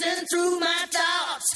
racing through my thoughts,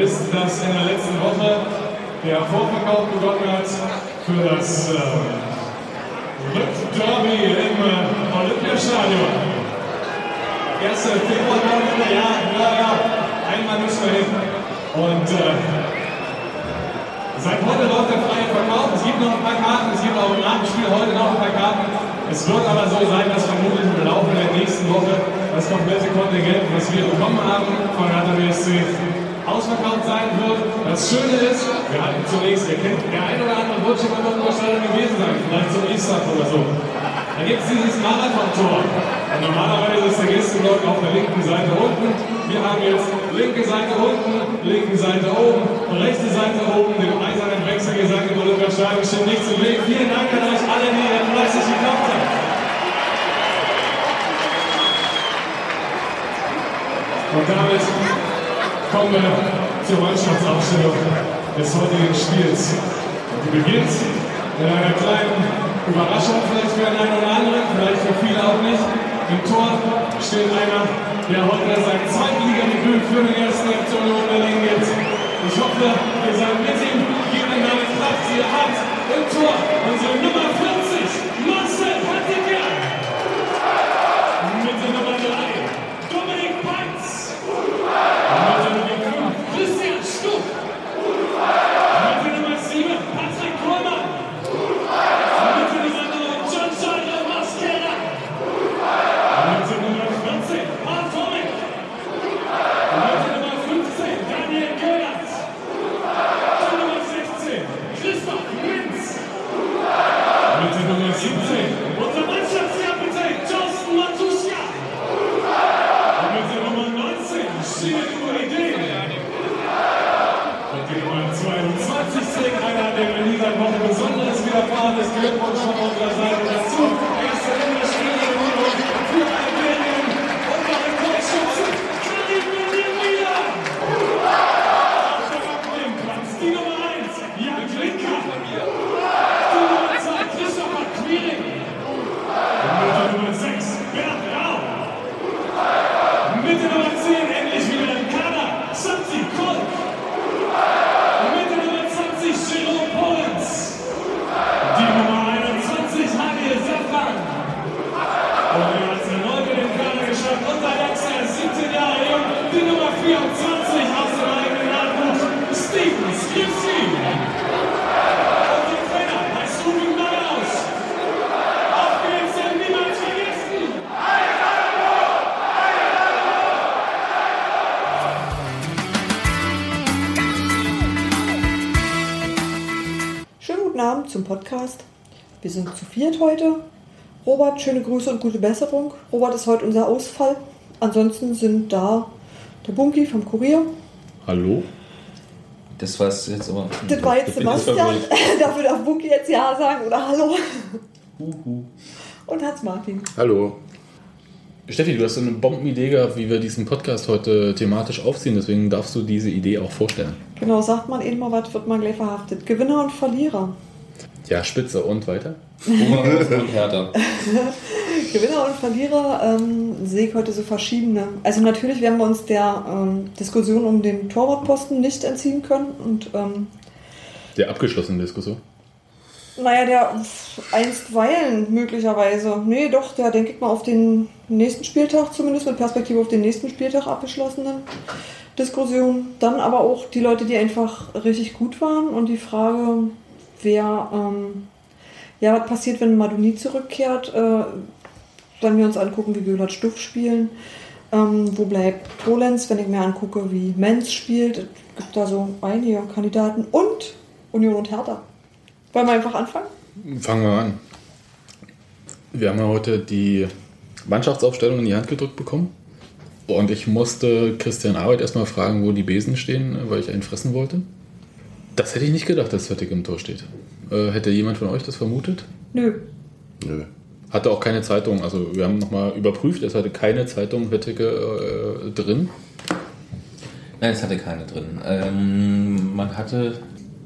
wisst, dass in der letzten Woche der Vorverkauf begonnen hat für das äh, Derby im äh, Olympiastadion. 1. Februar, ja, ja, ja, einmal müssen wir hin. Und äh, seit heute läuft der freie Verkauf. Es gibt noch ein paar Karten, es gibt auch im Abendspiel heute noch ein paar Karten. Es wird aber so sein, dass vermutlich im Laufe der nächsten Woche das komplette Kontingent, was wir bekommen haben von BSC, ausverkauft sein wird. Das Schöne ist, wir hatten zunächst, ihr kennt, der ein oder andere wird schon mal noch wahrscheinlich gewesen sein, vielleicht zum Easter oder so. Da gibt es dieses Marathon-Tor. Normalerweise ist der Gästeblock auf der linken Seite unten. Wir haben jetzt linke Seite unten, linke Seite oben, rechte Seite oben, den eisernen Wechsel gesagt, im Olympiastadion steht nichts im Weg. Vielen Dank an euch alle, die ihr fleißig gekauft habt. Und damit kommen wir zur Mannschaftsaufstellung des heutigen Spiels. Die beginnt mit einer kleinen Überraschung vielleicht für einen oder anderen, vielleicht für viele auch nicht. Im Tor steht einer, der heute sein Zweitliga-Debüt für den ersten FC Union Berlin gibt. Ich hoffe, ihr seid mit ihm, gebt ihm eine Kraft, die er hat. Im Tor unsere Nummer 40, Podcast. Wir sind zu viert heute. Robert, schöne Grüße und gute Besserung. Robert ist heute unser Ausfall. Ansonsten sind da der Bunky vom Kurier. Hallo? Das war es jetzt aber. Das war jetzt Sebastian. Dafür darf Bunky jetzt Ja sagen oder Hallo. Huhu. Und Hans Martin. Hallo. Steffi, du hast so eine Bombenidee gehabt, wie wir diesen Podcast heute thematisch aufziehen. Deswegen darfst du diese Idee auch vorstellen. Genau, sagt man eben mal was, wird man gleich verhaftet. Gewinner und Verlierer. Ja, Spitze und weiter. Boomerang und Hertha. Gewinner und Verlierer ähm, sehe ich heute so verschiedene. Also natürlich werden wir uns der ähm, Diskussion um den Torwartposten nicht entziehen können. Und ähm, Der abgeschlossenen Diskussion. naja, der einstweilen möglicherweise. Nee, doch, der denke ich mal auf den nächsten Spieltag, zumindest mit Perspektive auf den nächsten Spieltag abgeschlossenen Diskussion. Dann aber auch die Leute, die einfach richtig gut waren und die Frage, wer, ähm, ja, was passiert, wenn Maduni zurückkehrt, äh, wenn wir uns angucken, wie Göhlert Stuff spielen. Ähm, wo bleibt Polenz, wenn ich mir angucke, wie Menz spielt? Es gibt da so einige Kandidaten. Und Union und Hertha. Wollen wir einfach anfangen? Fangen wir an. Wir haben ja heute die Mannschaftsaufstellung in die Hand gedrückt bekommen. Und ich musste Christian Arbeit erstmal fragen, wo die Besen stehen, weil ich einen fressen wollte. Das hätte ich nicht gedacht, dass Höttig im Tor steht. Äh, hätte jemand von euch das vermutet? Nö. Nö. Hatte auch keine Zeitung. Also wir haben nochmal überprüft, es hatte keine Zeitung Höttige äh, drin. Nein, es hatte keine drin. Ähm, man hatte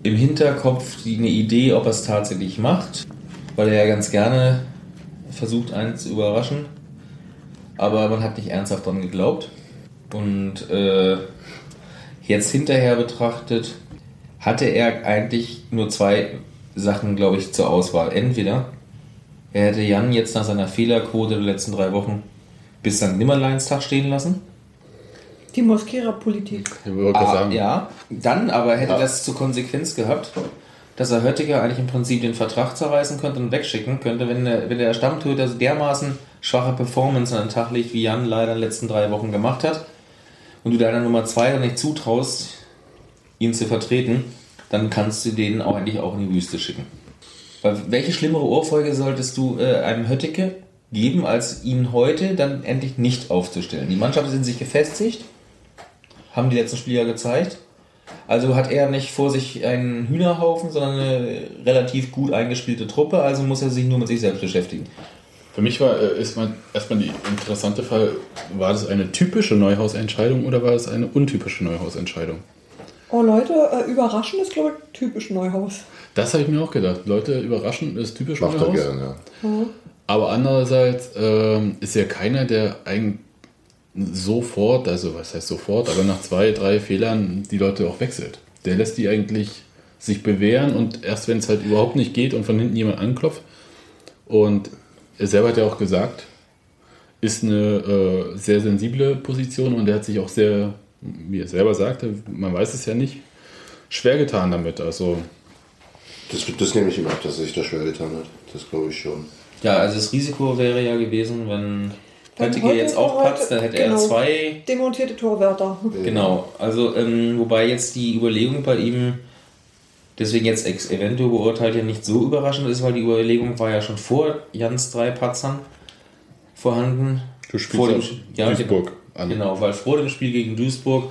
im Hinterkopf die, eine Idee, ob er es tatsächlich macht, weil er ja ganz gerne versucht, einen zu überraschen. Aber man hat nicht ernsthaft dran geglaubt. Und äh, jetzt hinterher betrachtet, hatte er eigentlich nur zwei Sachen, glaube ich, zur Auswahl. Entweder er hätte Jan jetzt nach seiner Fehlerquote der letzten drei Wochen bis St. Nimmerleinstag stehen lassen. Die Mosquera-Politik. Wollte Ah, ja, dann aber hätte Ja. das zur Konsequenz gehabt, dass er Höttiger eigentlich im Prinzip den Vertrag zerreißen könnte und wegschicken könnte, wenn der, wenn der Stammtöter so dermaßen schwache Performance an den Tag legt, wie Jan leider in den letzten drei Wochen gemacht hat, und du deiner Nummer zwei dann nicht zutraust, zu vertreten, dann kannst du den auch eigentlich auch in die Wüste schicken. Weil welche schlimmere Ohrfeige solltest du äh, einem Höttike geben, als ihn heute dann endlich nicht aufzustellen? Die Mannschaften sind sich gefestigt, haben die letzten Spiele ja gezeigt. Also hat er nicht vor sich einen Hühnerhaufen, sondern eine relativ gut eingespielte Truppe, also muss er sich nur mit sich selbst beschäftigen. Für mich war äh, ist mal erstmal die interessante Frage, war das eine typische Neuhausentscheidung oder war es eine untypische Neuhausentscheidung? Oh Leute, äh, überraschend ist, glaube ich, typisch Neuhaus. Das habe ich mir auch gedacht. Leute, überraschend ist typisch Macht er Neuhaus. gerne, ja. Aber andererseits ähm, ist ja keiner, der eigentlich sofort, also was heißt sofort, aber nach zwei, drei Fehlern die Leute auch wechselt. Der lässt die eigentlich sich bewähren und erst wenn es halt überhaupt nicht geht und von hinten jemand anklopft. Und er selber hat ja auch gesagt, ist eine äh, sehr sensible Position und er hat sich auch sehr, wie er selber sagte, man weiß es ja nicht, schwer getan damit. Also Das, das nehme ich ihm ab, dass er sich da schwer getan hat. Das glaube ich schon. Ja, also das Risiko wäre ja gewesen, wenn heute jetzt auch patzt, dann hätte genau. er zwei Demontierte Torwärter. Genau, also ähm, wobei jetzt die Überlegung bei ihm, deswegen jetzt ex eventuell beurteilt, ja nicht so überraschend ist, weil die Überlegung war ja schon vor Jans drei Patzern vorhanden. Du spielst vor dem, ja, Duisburg genau, an. Genau, weil vor dem Spiel gegen Duisburg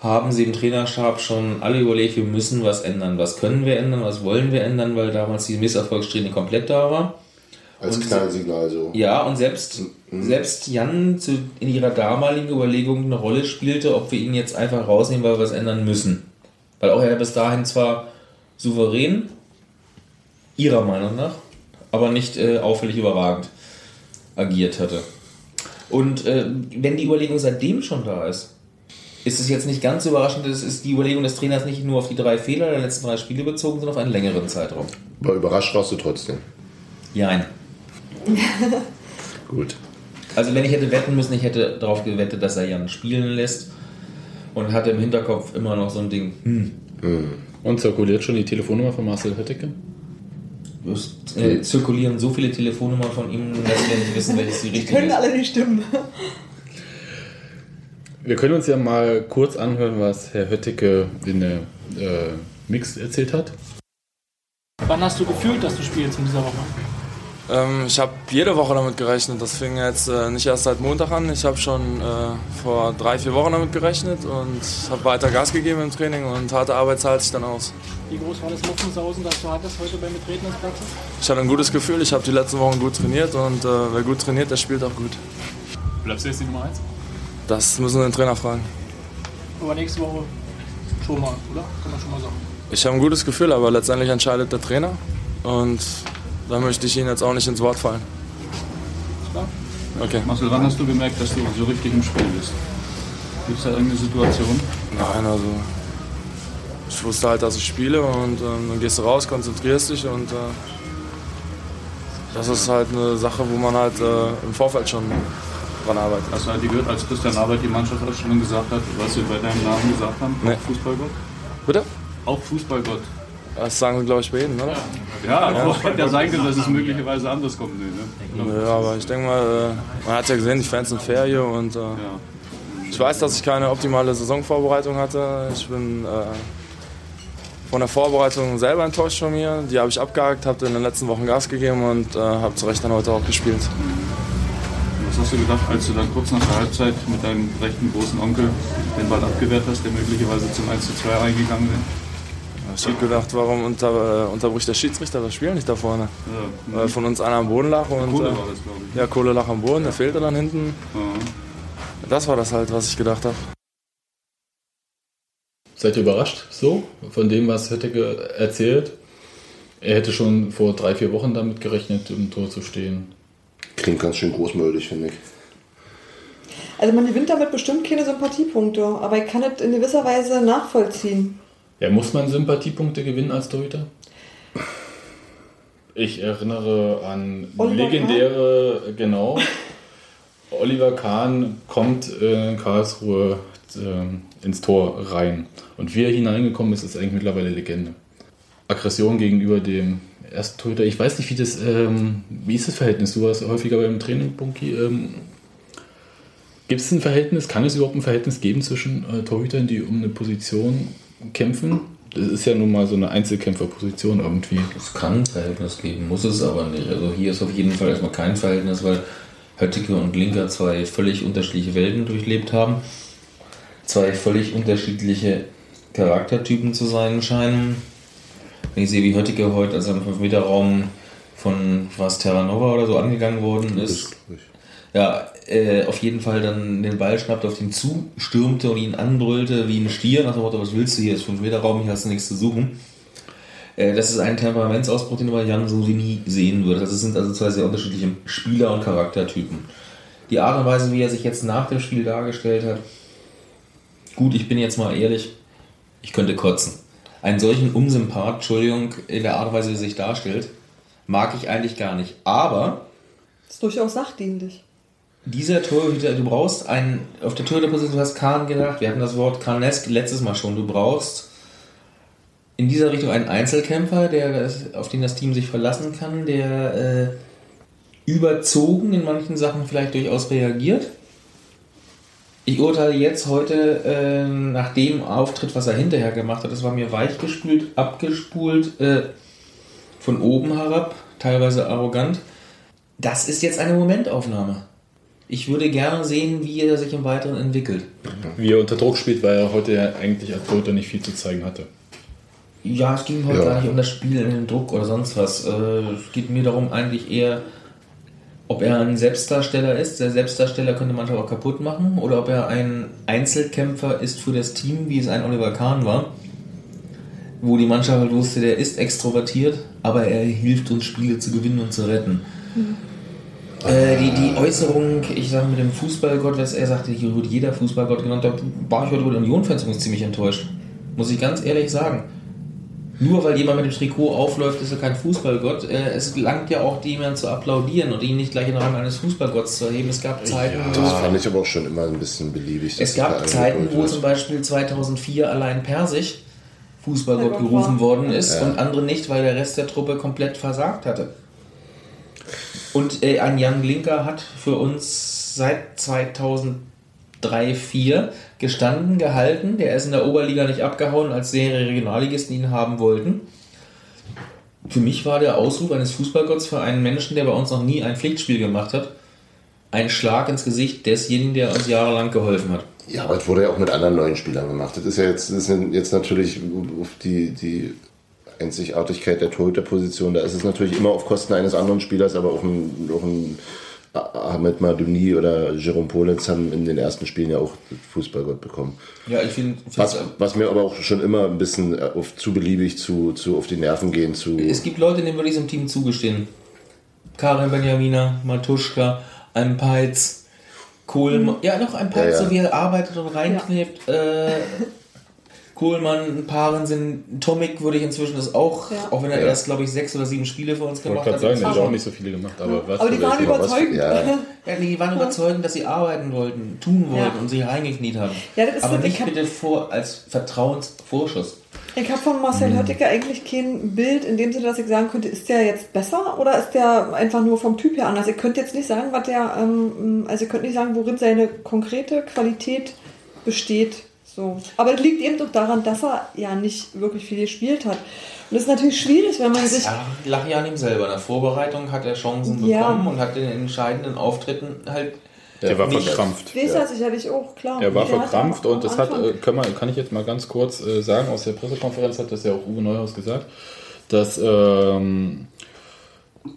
haben sie im Trainerstab schon alle überlegt, wir müssen was ändern. Was können wir ändern, was wollen wir ändern, weil damals die Misserfolgssträhne komplett da war. Als Und- Knallsignal so. Ja, und selbst, selbst Jan zu, in ihrer damaligen Überlegung eine Rolle spielte, ob wir ihn jetzt einfach rausnehmen, weil wir was ändern müssen. Weil auch er bis dahin zwar souverän, ihrer Meinung nach, aber nicht äh, auffällig überragend agiert hatte. Und äh, wenn die Überlegung seitdem schon da ist, ist es jetzt nicht ganz so überraschend, es ist die Überlegung des Trainers nicht nur auf die drei Fehler der letzten drei Spiele bezogen, sondern auf einen längeren Zeitraum. Aber überrascht warst du trotzdem. Nein. Gut. Also wenn ich hätte wetten müssen, ich hätte darauf gewettet, dass er Jan spielen lässt und hatte im Hinterkopf immer noch so ein Ding. Hm, Und zirkuliert schon die Telefonnummer von Marcel Hötteke? Es äh, zirkulieren so viele Telefonnummern von ihm, dass wir nicht wissen, welches die Die richtige können ist. alle nicht stimmen. Wir können uns ja mal kurz anhören, was Herr Hötteke in der äh, Mix erzählt hat. Wann hast du gefühlt, dass du spielst in dieser Woche? Ähm, ich habe jede Woche damit gerechnet. Das fing jetzt äh, nicht erst seit Montag an. Ich habe schon äh, vor drei, vier Wochen damit gerechnet und habe weiter Gas gegeben im Training und harte Arbeit zahlt sich dann aus. Wie groß war das Muffensausen, das du hattest heute beim Betreten des Platzes? Ich hatte ein gutes Gefühl. Ich habe die letzten Wochen gut trainiert und äh, wer gut trainiert, der spielt auch gut. Bleibst du jetzt die Nummer 1? Das müssen wir den Trainer fragen. Aber nächste Woche schon mal, oder? Kann man schon mal sagen. Ich habe ein gutes Gefühl, aber letztendlich entscheidet der Trainer und da möchte ich Ihnen jetzt auch nicht ins Wort fallen. Okay. Marcel, wann hast du gemerkt, dass du so richtig im Spiel bist? Gibt es da irgendeine Situation? Nein, also ich wusste halt, dass ich spiele und ähm, dann gehst du raus, konzentrierst dich und äh, das ist halt eine Sache, wo man halt äh, im Vorfeld schon dran arbeitet. Hast du halt gehört, als Christian Arbeit die Mannschaftsausstellung gesagt hat, was sie bei deinem Namen gesagt haben? Nee. Auch Fußballgott? Bitte? Auch Fußballgott. Das sagen sie, glaube ich, bei jedem, oder? Ja, aber hätte ja sein können, dass es möglicherweise anders kommt. Nee, ne? Ja, aber ich denke mal, äh, man hat ja gesehen, die Fans sind fair hier und äh, ich weiß, dass ich keine optimale Saisonvorbereitung hatte. Ich bin äh, von der Vorbereitung selber enttäuscht von mir. Die habe ich abgehakt, habe in den letzten Wochen Gas gegeben und äh, habe zu Recht dann heute auch gespielt. Was hast du gedacht, als du dann kurz nach der Halbzeit mit deinem rechten großen Onkel den Ball abgewehrt hast, der möglicherweise zum 1 zu 2 reingegangen wäre? Ich habe gedacht, warum unter, äh, unterbricht der Schiedsrichter das Spiel nicht da vorne? Ja. Weil von uns einer am Boden lag und Kohle äh, war das, glaube ich. ja, Kohle lag am Boden, der fehlte dann hinten. Ja. Das war das halt, was ich gedacht habe. Seid ihr überrascht so von dem, was Hötteke erzählt? Er hätte schon vor drei, vier Wochen damit gerechnet, im Tor zu stehen. Klingt ganz schön großmütig, finde ich. Also man gewinnt damit bestimmt keine Sympathiepunkte, aber ich kann es in gewisser Weise nachvollziehen. Ja, muss man Sympathiepunkte gewinnen als Torhüter? Ich erinnere an Oliver legendäre, genau. Oliver Kahn kommt in Karlsruhe äh, ins Tor rein. Und wie er hineingekommen ist, ist eigentlich mittlerweile Legende. Aggression gegenüber dem ersten Torhüter. Ich weiß nicht, wie das, ähm, wie ist das Verhältnis? Du warst häufiger beim Training, Bunky. Ähm, Gibt es ein Verhältnis? Kann es überhaupt ein Verhältnis geben zwischen äh, Torhütern, die um eine Position kämpfen? Das ist ja nun mal so eine Einzelkämpferposition irgendwie. Es kann ein Verhältnis geben, muss es aber nicht. Also hier ist auf jeden Fall erstmal kein Verhältnis, weil Höttike und Linker zwei völlig unterschiedliche Welten durchlebt haben. Zwei völlig unterschiedliche Charaktertypen zu sein scheinen. Wenn ich sehe, wie Höttike heute als er im 5-Meter-Raum von was Terranova oder so angegangen worden ist. Ja, äh, auf jeden Fall dann den Ball schnappte, auf ihn zustürmte und ihn anbrüllte wie ein Stier, nach dem Motto, was willst du hier, ist 5 Meter Raum, hier hast du nichts zu suchen. Äh, das ist ein Temperamentsausbruch, den bei Jan so nie sehen würdest. Das sind also zwei sehr unterschiedliche Spieler- und Charaktertypen. Die Art und Weise, wie er sich jetzt nach dem Spiel dargestellt hat, gut, ich bin jetzt mal ehrlich, ich könnte kotzen. Einen solchen Unsympath, Entschuldigung, in der Art und Weise, wie er sich darstellt, mag ich eigentlich gar nicht. Aber ist durchaus sachdienlich. Dieser Torhüter, du brauchst einen, auf der Torhüterposition, du hast Kahn gedacht, wir hatten das Wort Kahnesk letztes Mal schon, du brauchst in dieser Richtung einen Einzelkämpfer, der auf den das Team sich verlassen kann, der äh, überzogen in manchen Sachen vielleicht durchaus reagiert. Ich urteile jetzt heute äh, nach dem Auftritt, was er hinterher gemacht hat, das war mir weichgespült, abgespult, äh, von oben herab, teilweise arrogant. Das ist jetzt eine Momentaufnahme. Ich würde gerne sehen, wie er sich im Weiteren entwickelt. Wie er unter Druck spielt, weil er heute ja eigentlich als Torhüter nicht viel zu zeigen hatte. Ja, es ging heute Ja. gar nicht um das Spiel, um den Druck oder sonst was. Äh, Es geht mir darum eigentlich eher, ob er ein Selbstdarsteller ist. Der Selbstdarsteller könnte manchmal auch kaputt machen. Oder ob er ein Einzelkämpfer ist für das Team, wie es ein Oliver Kahn war. Wo die Mannschaft halt wusste, der ist extrovertiert, aber er hilft uns Spiele zu gewinnen und zu retten. Äh, die, die Äußerung, ich sage mit dem Fußballgott, was er sagte, hier wird jeder Fußballgott genannt, da war ich heute über den Union-Fans ziemlich enttäuscht. Muss ich ganz ehrlich sagen. Nur weil jemand mit dem Trikot aufläuft, ist er kein Fußballgott. Äh, Es langt ja auch, jemanden zu applaudieren und ihn nicht gleich in den Rang eines Fußballgotts zu erheben. Es gab Zeiten, wo Das fand ich aber auch schon immer ein bisschen beliebig. es gab Zeiten, wo wird. zum Beispiel 2004 allein Persig Fußballgott Ja, gerufen worden ist Ja. und andere nicht, weil der Rest der Truppe komplett versagt hatte. Und äh, ein Jan Glinker hat für uns seit 2003, 2004 gestanden, gehalten. Der ist in der Oberliga nicht abgehauen, als mehrere Regionalligisten ihn haben wollten. für mich war der Ausruf eines Fußballgotts für einen Menschen, der bei uns noch nie ein Pflichtspiel gemacht hat, ein Schlag ins Gesicht desjenigen, der uns jahrelang geholfen hat. Ja, aber es wurde ja auch mit anderen neuen Spielern gemacht. Das ist ja jetzt, das ist jetzt natürlich auf die, die Einzigartigkeit der Torhüterposition. Da ist es natürlich immer auf Kosten eines anderen Spielers, aber auch ein, auch ein Ahmed Madouni oder Jerome Polenz haben in den ersten Spielen ja auch Fußballgott bekommen. Ja, ich finde, Was, was mir aber auch schon immer ein bisschen äh, auf, zu beliebig zu, zu auf die Nerven gehen zu. es gibt Leute, denen würde ich es im Team zugestehen. Karin Benjamina, Matuschka, ein Peitz, Kohlmann. Ja, noch ein Peitz, Ja, ja. so wie er arbeitet und reinklebt. Äh, Kohlmann, Paaren sind, Tomic würde ich inzwischen das auch, Ja. auch wenn er Ja. erst, glaube ich, sechs oder sieben Spiele für uns Ich wollte gemacht gerade hat. sagen, der hat auch nicht so viele gemacht, aber was Aber die waren was- überzeugend. ja. Ja, die waren überzeugend, dass sie arbeiten wollten, tun wollten Ja. und sich reingekniet haben. Ja, das ist Aber so, nicht bitte vor, als Vertrauensvorschuss. Ich habe von Marcel Höttike eigentlich kein Bild in dem Sinne, dass ich sagen könnte, ist der jetzt besser oder ist der einfach nur vom Typ her anders? Ich könnte jetzt nicht sagen, was der, ähm, also ich könnte nicht sagen, worin seine konkrete Qualität besteht. So. Aber es liegt eben doch daran, dass er ja nicht wirklich viel gespielt hat. Und das ist natürlich schwierig, wenn man sich. Ja, lag ja an ihm selber. In der Vorbereitung hat er Chancen Ja. bekommen und hat in den entscheidenden Auftritten halt. Der war nicht- verkrampft. Weiß er sicherlich auch, klar. Er war Der verkrampft am und das hat, äh, kann, man, kann ich jetzt mal ganz kurz äh, sagen, aus der Pressekonferenz hat das ja auch Uwe Neuhaus gesagt, dass ähm,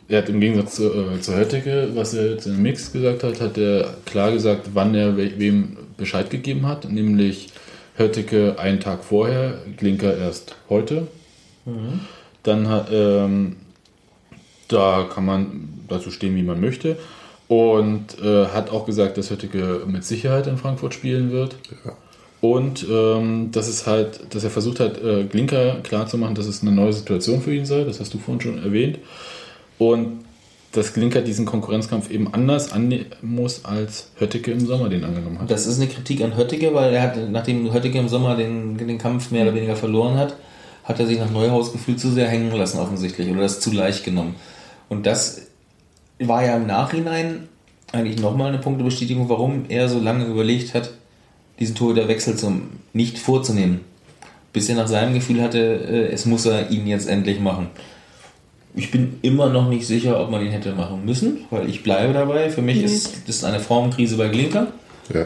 er hat im Gegensatz zu, äh, zu Hötteke, was er jetzt im Mix gesagt hat, hat er klar gesagt, wann er we wem Bescheid gegeben hat, nämlich Hötteke einen Tag vorher, Glinker erst heute. Dann hat, ähm, da kann man dazu stehen, wie man möchte. Und äh, hat auch gesagt, dass Höttike mit Sicherheit in Frankfurt spielen wird. Und ähm, dass es halt, dass er versucht hat, äh, Glinker klarzumachen, dass es eine neue Situation für ihn sei. Das hast du vorhin schon erwähnt. Und dass Glinker diesen Konkurrenzkampf eben anders annehmen muss, als Höttike im Sommer den angenommen hat. Das ist eine Kritik an Höttike, weil er hat, nachdem Höttike im Sommer den, den Kampf mehr oder weniger verloren hat, hat er sich nach Neuhaus gefühlt zu sehr hängen lassen, offensichtlich, oder das zu leicht genommen. Und das war ja im Nachhinein eigentlich nochmal eine Punktebestätigung, warum er so lange überlegt hat, diesen Torhüterwechsel zum nicht vorzunehmen. Bis er nach seinem Gefühl hatte, äh, es muss er ihn jetzt endlich machen. Ich bin immer noch nicht sicher, ob man ihn hätte machen müssen, weil ich bleibe dabei. Für mich ist das eine Formkrise bei Glinker Ja.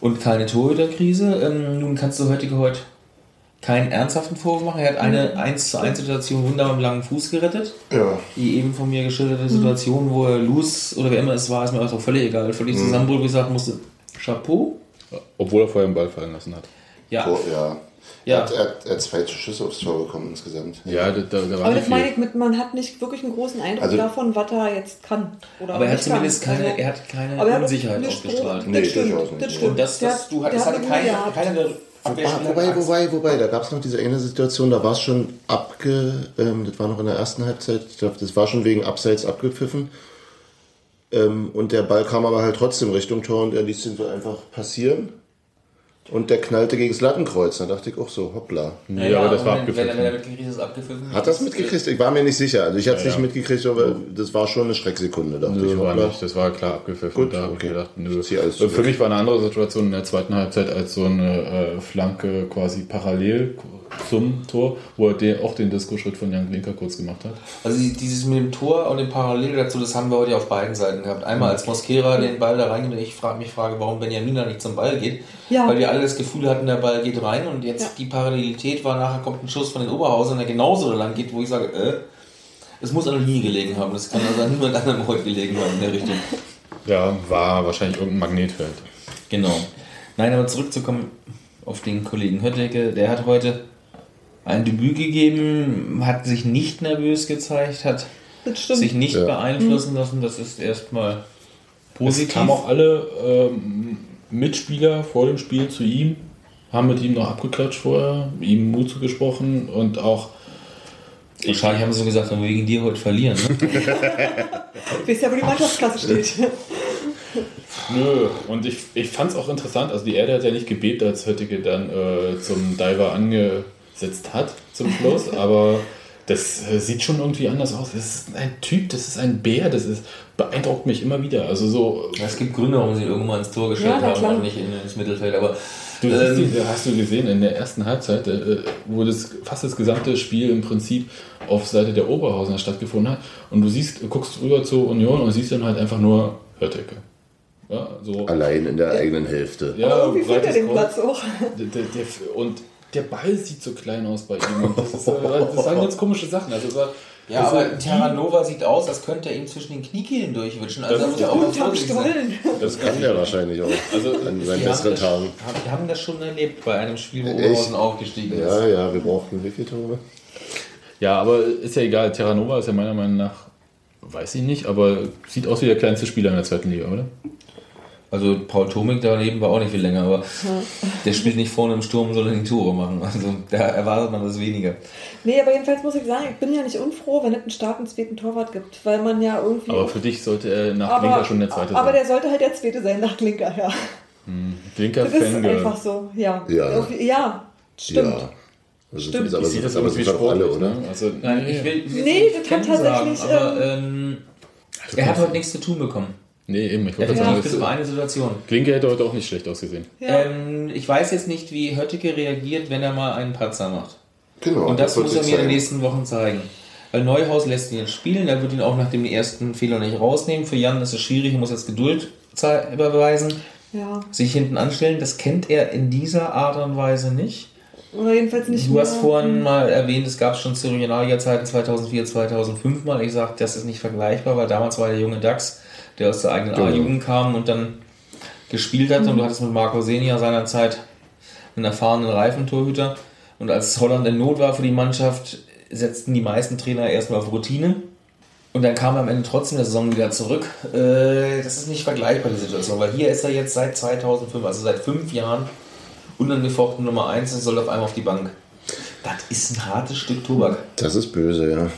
und keine Torhüterkrise. Ähm, nun kannst du heute heute keinen ernsthaften Vorwurf machen. Er hat eine 1 zu 1 Situation wunderbar mit langen Fuß gerettet. Ja. Die eben von mir geschilderte Situation, wo er loose oder wer immer es war, ist mir auch völlig egal. Völlig wo ich sagen musste, Chapeau. Obwohl er vorher den Ball fallen lassen hat. Ja, Oh, ja. Ja. Er, hat, er, hat, er hat zwei Schüsse aufs Tor bekommen insgesamt. Ja, da, da, da war Aber das meine ich mit, man hat nicht wirklich einen großen Eindruck Also- davon, was er jetzt kann. Oder aber er hat zumindest kann. keine, Also- er hat keine Aber er hat Unsicherheit ausgestrahlt. Nee, das stimmt, das stimmt. Und das, das, hat- du hat hatte eine keine, keine der wobei, Angst. wobei, wobei, da gab es noch diese eine Situation, da war es schon abge, ähm, das war noch in der ersten Halbzeit, das war schon wegen Abseits abgepfiffen. Ähm, und der Ball kam aber halt trotzdem Richtung Tor und er ließ ihn so einfach passieren. Und der knallte gegen das Lattenkreuz. Da dachte ich auch so, hoppla. Nee, aber das war wenn, wenn, er- abgepfiffen. mitgekriegt ist, ist abgepfiffen. Hat das mitgekriegt? Ich war mir nicht sicher. Also ich hatte es Ja, nicht ja. mitgekriegt, aber das war schon eine Schrecksekunde, dachte ich. Nö, war Hoppla. nicht. Das war klar abgepfiffen. Gut, da habe okay. ich gedacht, nö. Ich alles Und Für zurück. mich war eine andere Situation in der zweiten Halbzeit als so eine äh, Flanke quasi parallel zum Tor, wo er den, auch den Disco-Schritt von Jan Glinker kurz gemacht hat. Also die- dieses mit dem Tor und dem Parallel dazu, das haben wir heute auf beiden Seiten gehabt. Einmal als Mosquera den Ball da reingeht und ich frage mich frage, warum Benjamina nicht zum Ball geht. Ja. Weil wir alle das Gefühl hatten, der Ball geht rein und jetzt Ja. die Parallelität war, nachher kommt ein Schuss von den Oberhausen, der genauso lang geht, wo ich sage, äh, es muss an der Linie gelegen haben. Das kann also an niemand anderem heute gelegen haben in der Richtung. Ja, war wahrscheinlich irgendein Magnetfeld. Genau. Nein, aber zurückzukommen auf den Kollegen Hötteke, der hat heute ein Debüt gegeben, hat sich nicht nervös gezeigt, hat sich nicht Ja. beeinflussen lassen. Das ist erstmal Es positiv. kamen auch alle ähm, Mitspieler vor dem Spiel zu ihm, haben mit ihm noch abgeklatscht vorher, ihm Mut zugesprochen und auch Wahrscheinlich haben sie so gesagt, wenn wir wegen dir heute verlieren. Ne? Weiß ja, wo die Mannschaftsklasse steht. Nö, und ich, ich fand es auch interessant, also die Erde hat ja nicht gebebt, als Höttige dann äh, zum Diver angesetzt hat zum Schluss, aber das äh, sieht schon irgendwie anders aus. Das ist ein Typ, das ist ein Bär, das ist, beeindruckt mich immer wieder. Also so, es gibt Gründe, warum sie ihn irgendwann ins Tor gestellt Ja, haben und nicht in, ins Mittelfeld. Aber Du siehst die, hast du gesehen, in der ersten Halbzeit, äh, wo das fast das gesamte Spiel im Prinzip auf Seite der Oberhausener stattgefunden hat. Und du siehst, guckst rüber zur Union und siehst dann halt einfach nur Hörtecke. Ja, so. Allein in der eigenen Hälfte. Ja, Aber irgendwie ja breites den. Platz auch. Der, der, der, und der Ball sieht so klein aus bei ihm. Und das, ist, äh, das sind ganz komische Sachen. Also, war- Ja, also aber Terranova sieht aus, als könnte er ihm zwischen den Kniekehlen durchwischen. Also Das muss ja auch Unterm. Stollen. Das kann er wahrscheinlich auch. Also, an seinen besseren das, Tagen. haben- die haben das schon erlebt bei einem Spiel, wo? Oberhausen aufgestiegen ist. Ja, ja, wir brauchten wie viele Tore? Ja, aber ist ja egal. Terranova ist ja meiner Meinung nach, weiß ich nicht, aber sieht aus wie der kleinste Spieler in der zweiten Liga, oder? Also Paul Tomik daneben war auch nicht viel länger, aber der spielt nicht vorne im Sturm, soll er die Tore machen. Also da erwartet man das weniger. Nee, aber jedenfalls muss ich sagen, ich bin ja nicht unfroh, wenn es einen starken zweiten Torwart gibt, weil man ja irgendwie. Aber für dich sollte er nach aber, Klinker schon der zweite aber sein. der sollte halt der zweite sein nach Klinker, ja. Klinker Das ist einfach so, ja. Ja. Irgendwie- Ja, stimmt. Ja. Also Stimmt. Das aber, Ich sehe das aber irgendwie sind doch alle, oder? ne? Also, Nein, ich will, Nee, das Ken tatsächlich, sagen, aber ähm, er hat heute nichts zu tun bekommen. Nee, eben, ich wollte hat gerade nicht bis auf sagen, eine Situation. Klinke hätte heute auch nicht schlecht ausgesehen. Ja. Ähm, ich weiß jetzt nicht, wie Höttike reagiert, wenn er mal einen Patzer macht. Genau. Und das wird muss er mir in den zeigen. nächsten Wochen zeigen. Weil Neuhaus lässt ihn jetzt spielen, er wird ihn auch nach dem ersten Fehler nicht rausnehmen. Für Jan ist es schwierig, er muss jetzt Geduld beweisen, ja. sich hinten anstellen. Das kennt er in dieser Art und Weise nicht. Oder jedenfalls nicht Du hast mehr- vorhin mal erwähnt, es gab schon zu Regionalliga-Zeiten 2004, 2005 mal. Ich sage, das ist nicht vergleichbar, weil damals war der junge Dax, der aus der eigenen Genau. A-Jugend kam und dann gespielt hat. Und du hattest mit Marco Senia seinerzeit einen erfahrenen Reifentorhüter. Und als Holland in Not war für die Mannschaft, setzten die meisten Trainer erstmal auf Routine. Und dann kam er am Ende trotzdem der Saison wieder zurück. Äh, das ist nicht vergleichbar, die Situation, weil hier ist er jetzt seit 2005, also seit fünf Jahren, unangefochten Nummer 1 und soll auf einmal auf die Bank. Das ist ein hartes Stück Tobak. Das ist böse, ja.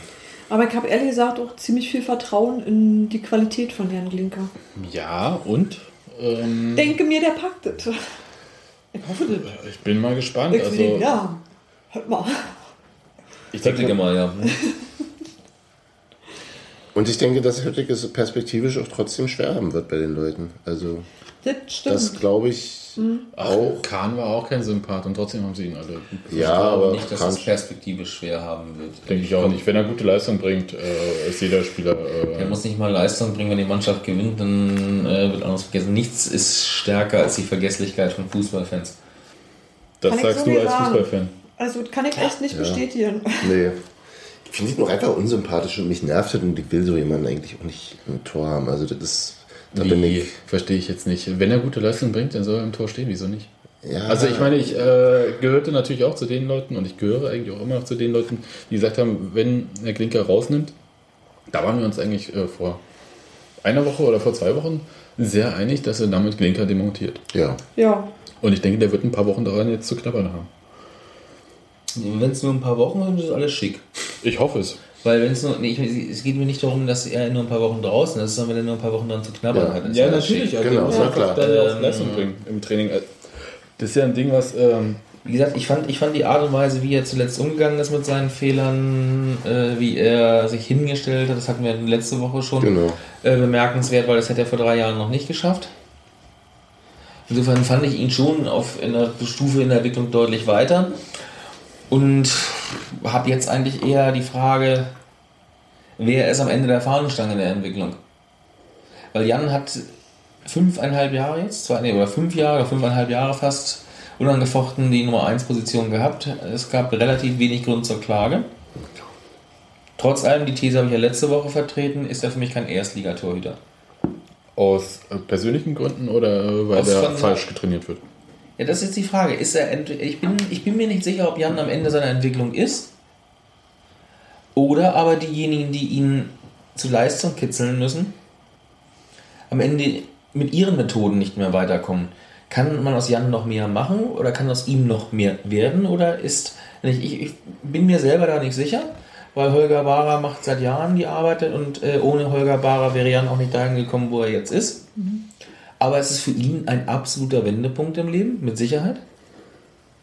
Aber ich habe ehrlich gesagt auch ziemlich viel Vertrauen in die Qualität von Jan Glinker. Ja, und? Ähm, Denke mir, der packt es. Ich hoffe das. ich bin mal gespannt. Ich will Also, ja. Hört mal. ich denke, mal, ja. Und ich denke, dass Höttich es perspektivisch auch trotzdem schwer haben wird bei den Leuten. Also, Das stimmt. das glaube ich auch. Kahn war auch kein Sympath und trotzdem haben sie ihn alle. Ja, aber nicht, dass es perspektivisch schwer haben wird. Denke ich auch nicht. Wenn er gute Leistung bringt, äh, ist jeder Spieler. Er Äh, muss nicht mal Leistung bringen, wenn die Mannschaft gewinnt, dann äh, wird anders vergessen. Nichts ist stärker als die Vergesslichkeit von Fußballfans. das Kann sagst so du als sagen. Fußballfan. Also das kann ich echt nicht bestätigen. nee. Ich finde ihn noch einfach unsympathisch und mich nervt das und ich will so jemanden eigentlich auch nicht im Tor haben. Also, das ist. Da Wie? Verstehe ich jetzt nicht. Wenn er gute Leistung bringt, dann soll er im Tor stehen. Wieso nicht? Ja, Also ich meine, ich äh, gehörte natürlich auch zu den Leuten und ich gehöre eigentlich auch immer noch zu den Leuten, die gesagt haben, wenn der Klinker rausnimmt, da waren wir uns eigentlich äh, vor einer Woche oder vor zwei Wochen sehr einig, dass er damit Klinker demontiert. Ja. Ja. Und ich denke, der wird ein paar Wochen daran jetzt zu knabbern haben. Wenn es nur ein paar Wochen sind, ist alles schick. Ich hoffe es. Weil wenn es nur, nee, ich, es geht mir nicht darum, dass er nur ein paar Wochen draußen ist, sondern wenn er nur ein paar Wochen dran zu knabbern Ja. hat. Ja, natürlich. Also Genau, ja, klar. dann auch Ähm, Leistung bringen im Training. Das ist ja ein Ding, was... Ähm, Wie gesagt, ich fand, ich fand die Art und Weise, wie er zuletzt umgegangen ist mit seinen Fehlern, äh, wie er sich hingestellt hat, das hatten wir letzte Woche schon, Genau. äh, bemerkenswert, weil das hätte er vor drei Jahren noch nicht geschafft. Insofern fand ich ihn schon auf einer Stufe in der Entwicklung deutlich weiter und habe jetzt eigentlich eher die Frage, wer ist am Ende der Fahnenstange in der Entwicklung? Weil Jan hat fünfeinhalb Jahre jetzt, zwei, nee, oder fünf Jahre, oder fünfeinhalb Jahre fast unangefochten die Nummer 1 Position gehabt. Es gab relativ wenig Grund zur Klage. Trotz allem, die These habe ich ja letzte Woche vertreten, ist er für mich kein Erstligatorhüter. aus persönlichen Gründen oder äh, weil Aus er falsch getrainiert wird? Ja, das ist jetzt die Frage. Ist er ich, bin, ich bin mir nicht sicher, ob Jan am Ende seiner Entwicklung ist. Oder aber diejenigen, die ihn zu Leistung kitzeln müssen, am Ende mit ihren Methoden nicht mehr weiterkommen. Kann man aus Jan noch mehr machen oder kann aus ihm noch mehr werden? Oder ist. Ich, ich, bin mir selber da nicht sicher, weil Holger Bahrer macht seit Jahren die Arbeit und äh, ohne Holger Bahrer wäre Jan auch nicht dahin gekommen, wo er jetzt ist. Aber es ist für ihn ein absoluter Wendepunkt im Leben, mit Sicherheit.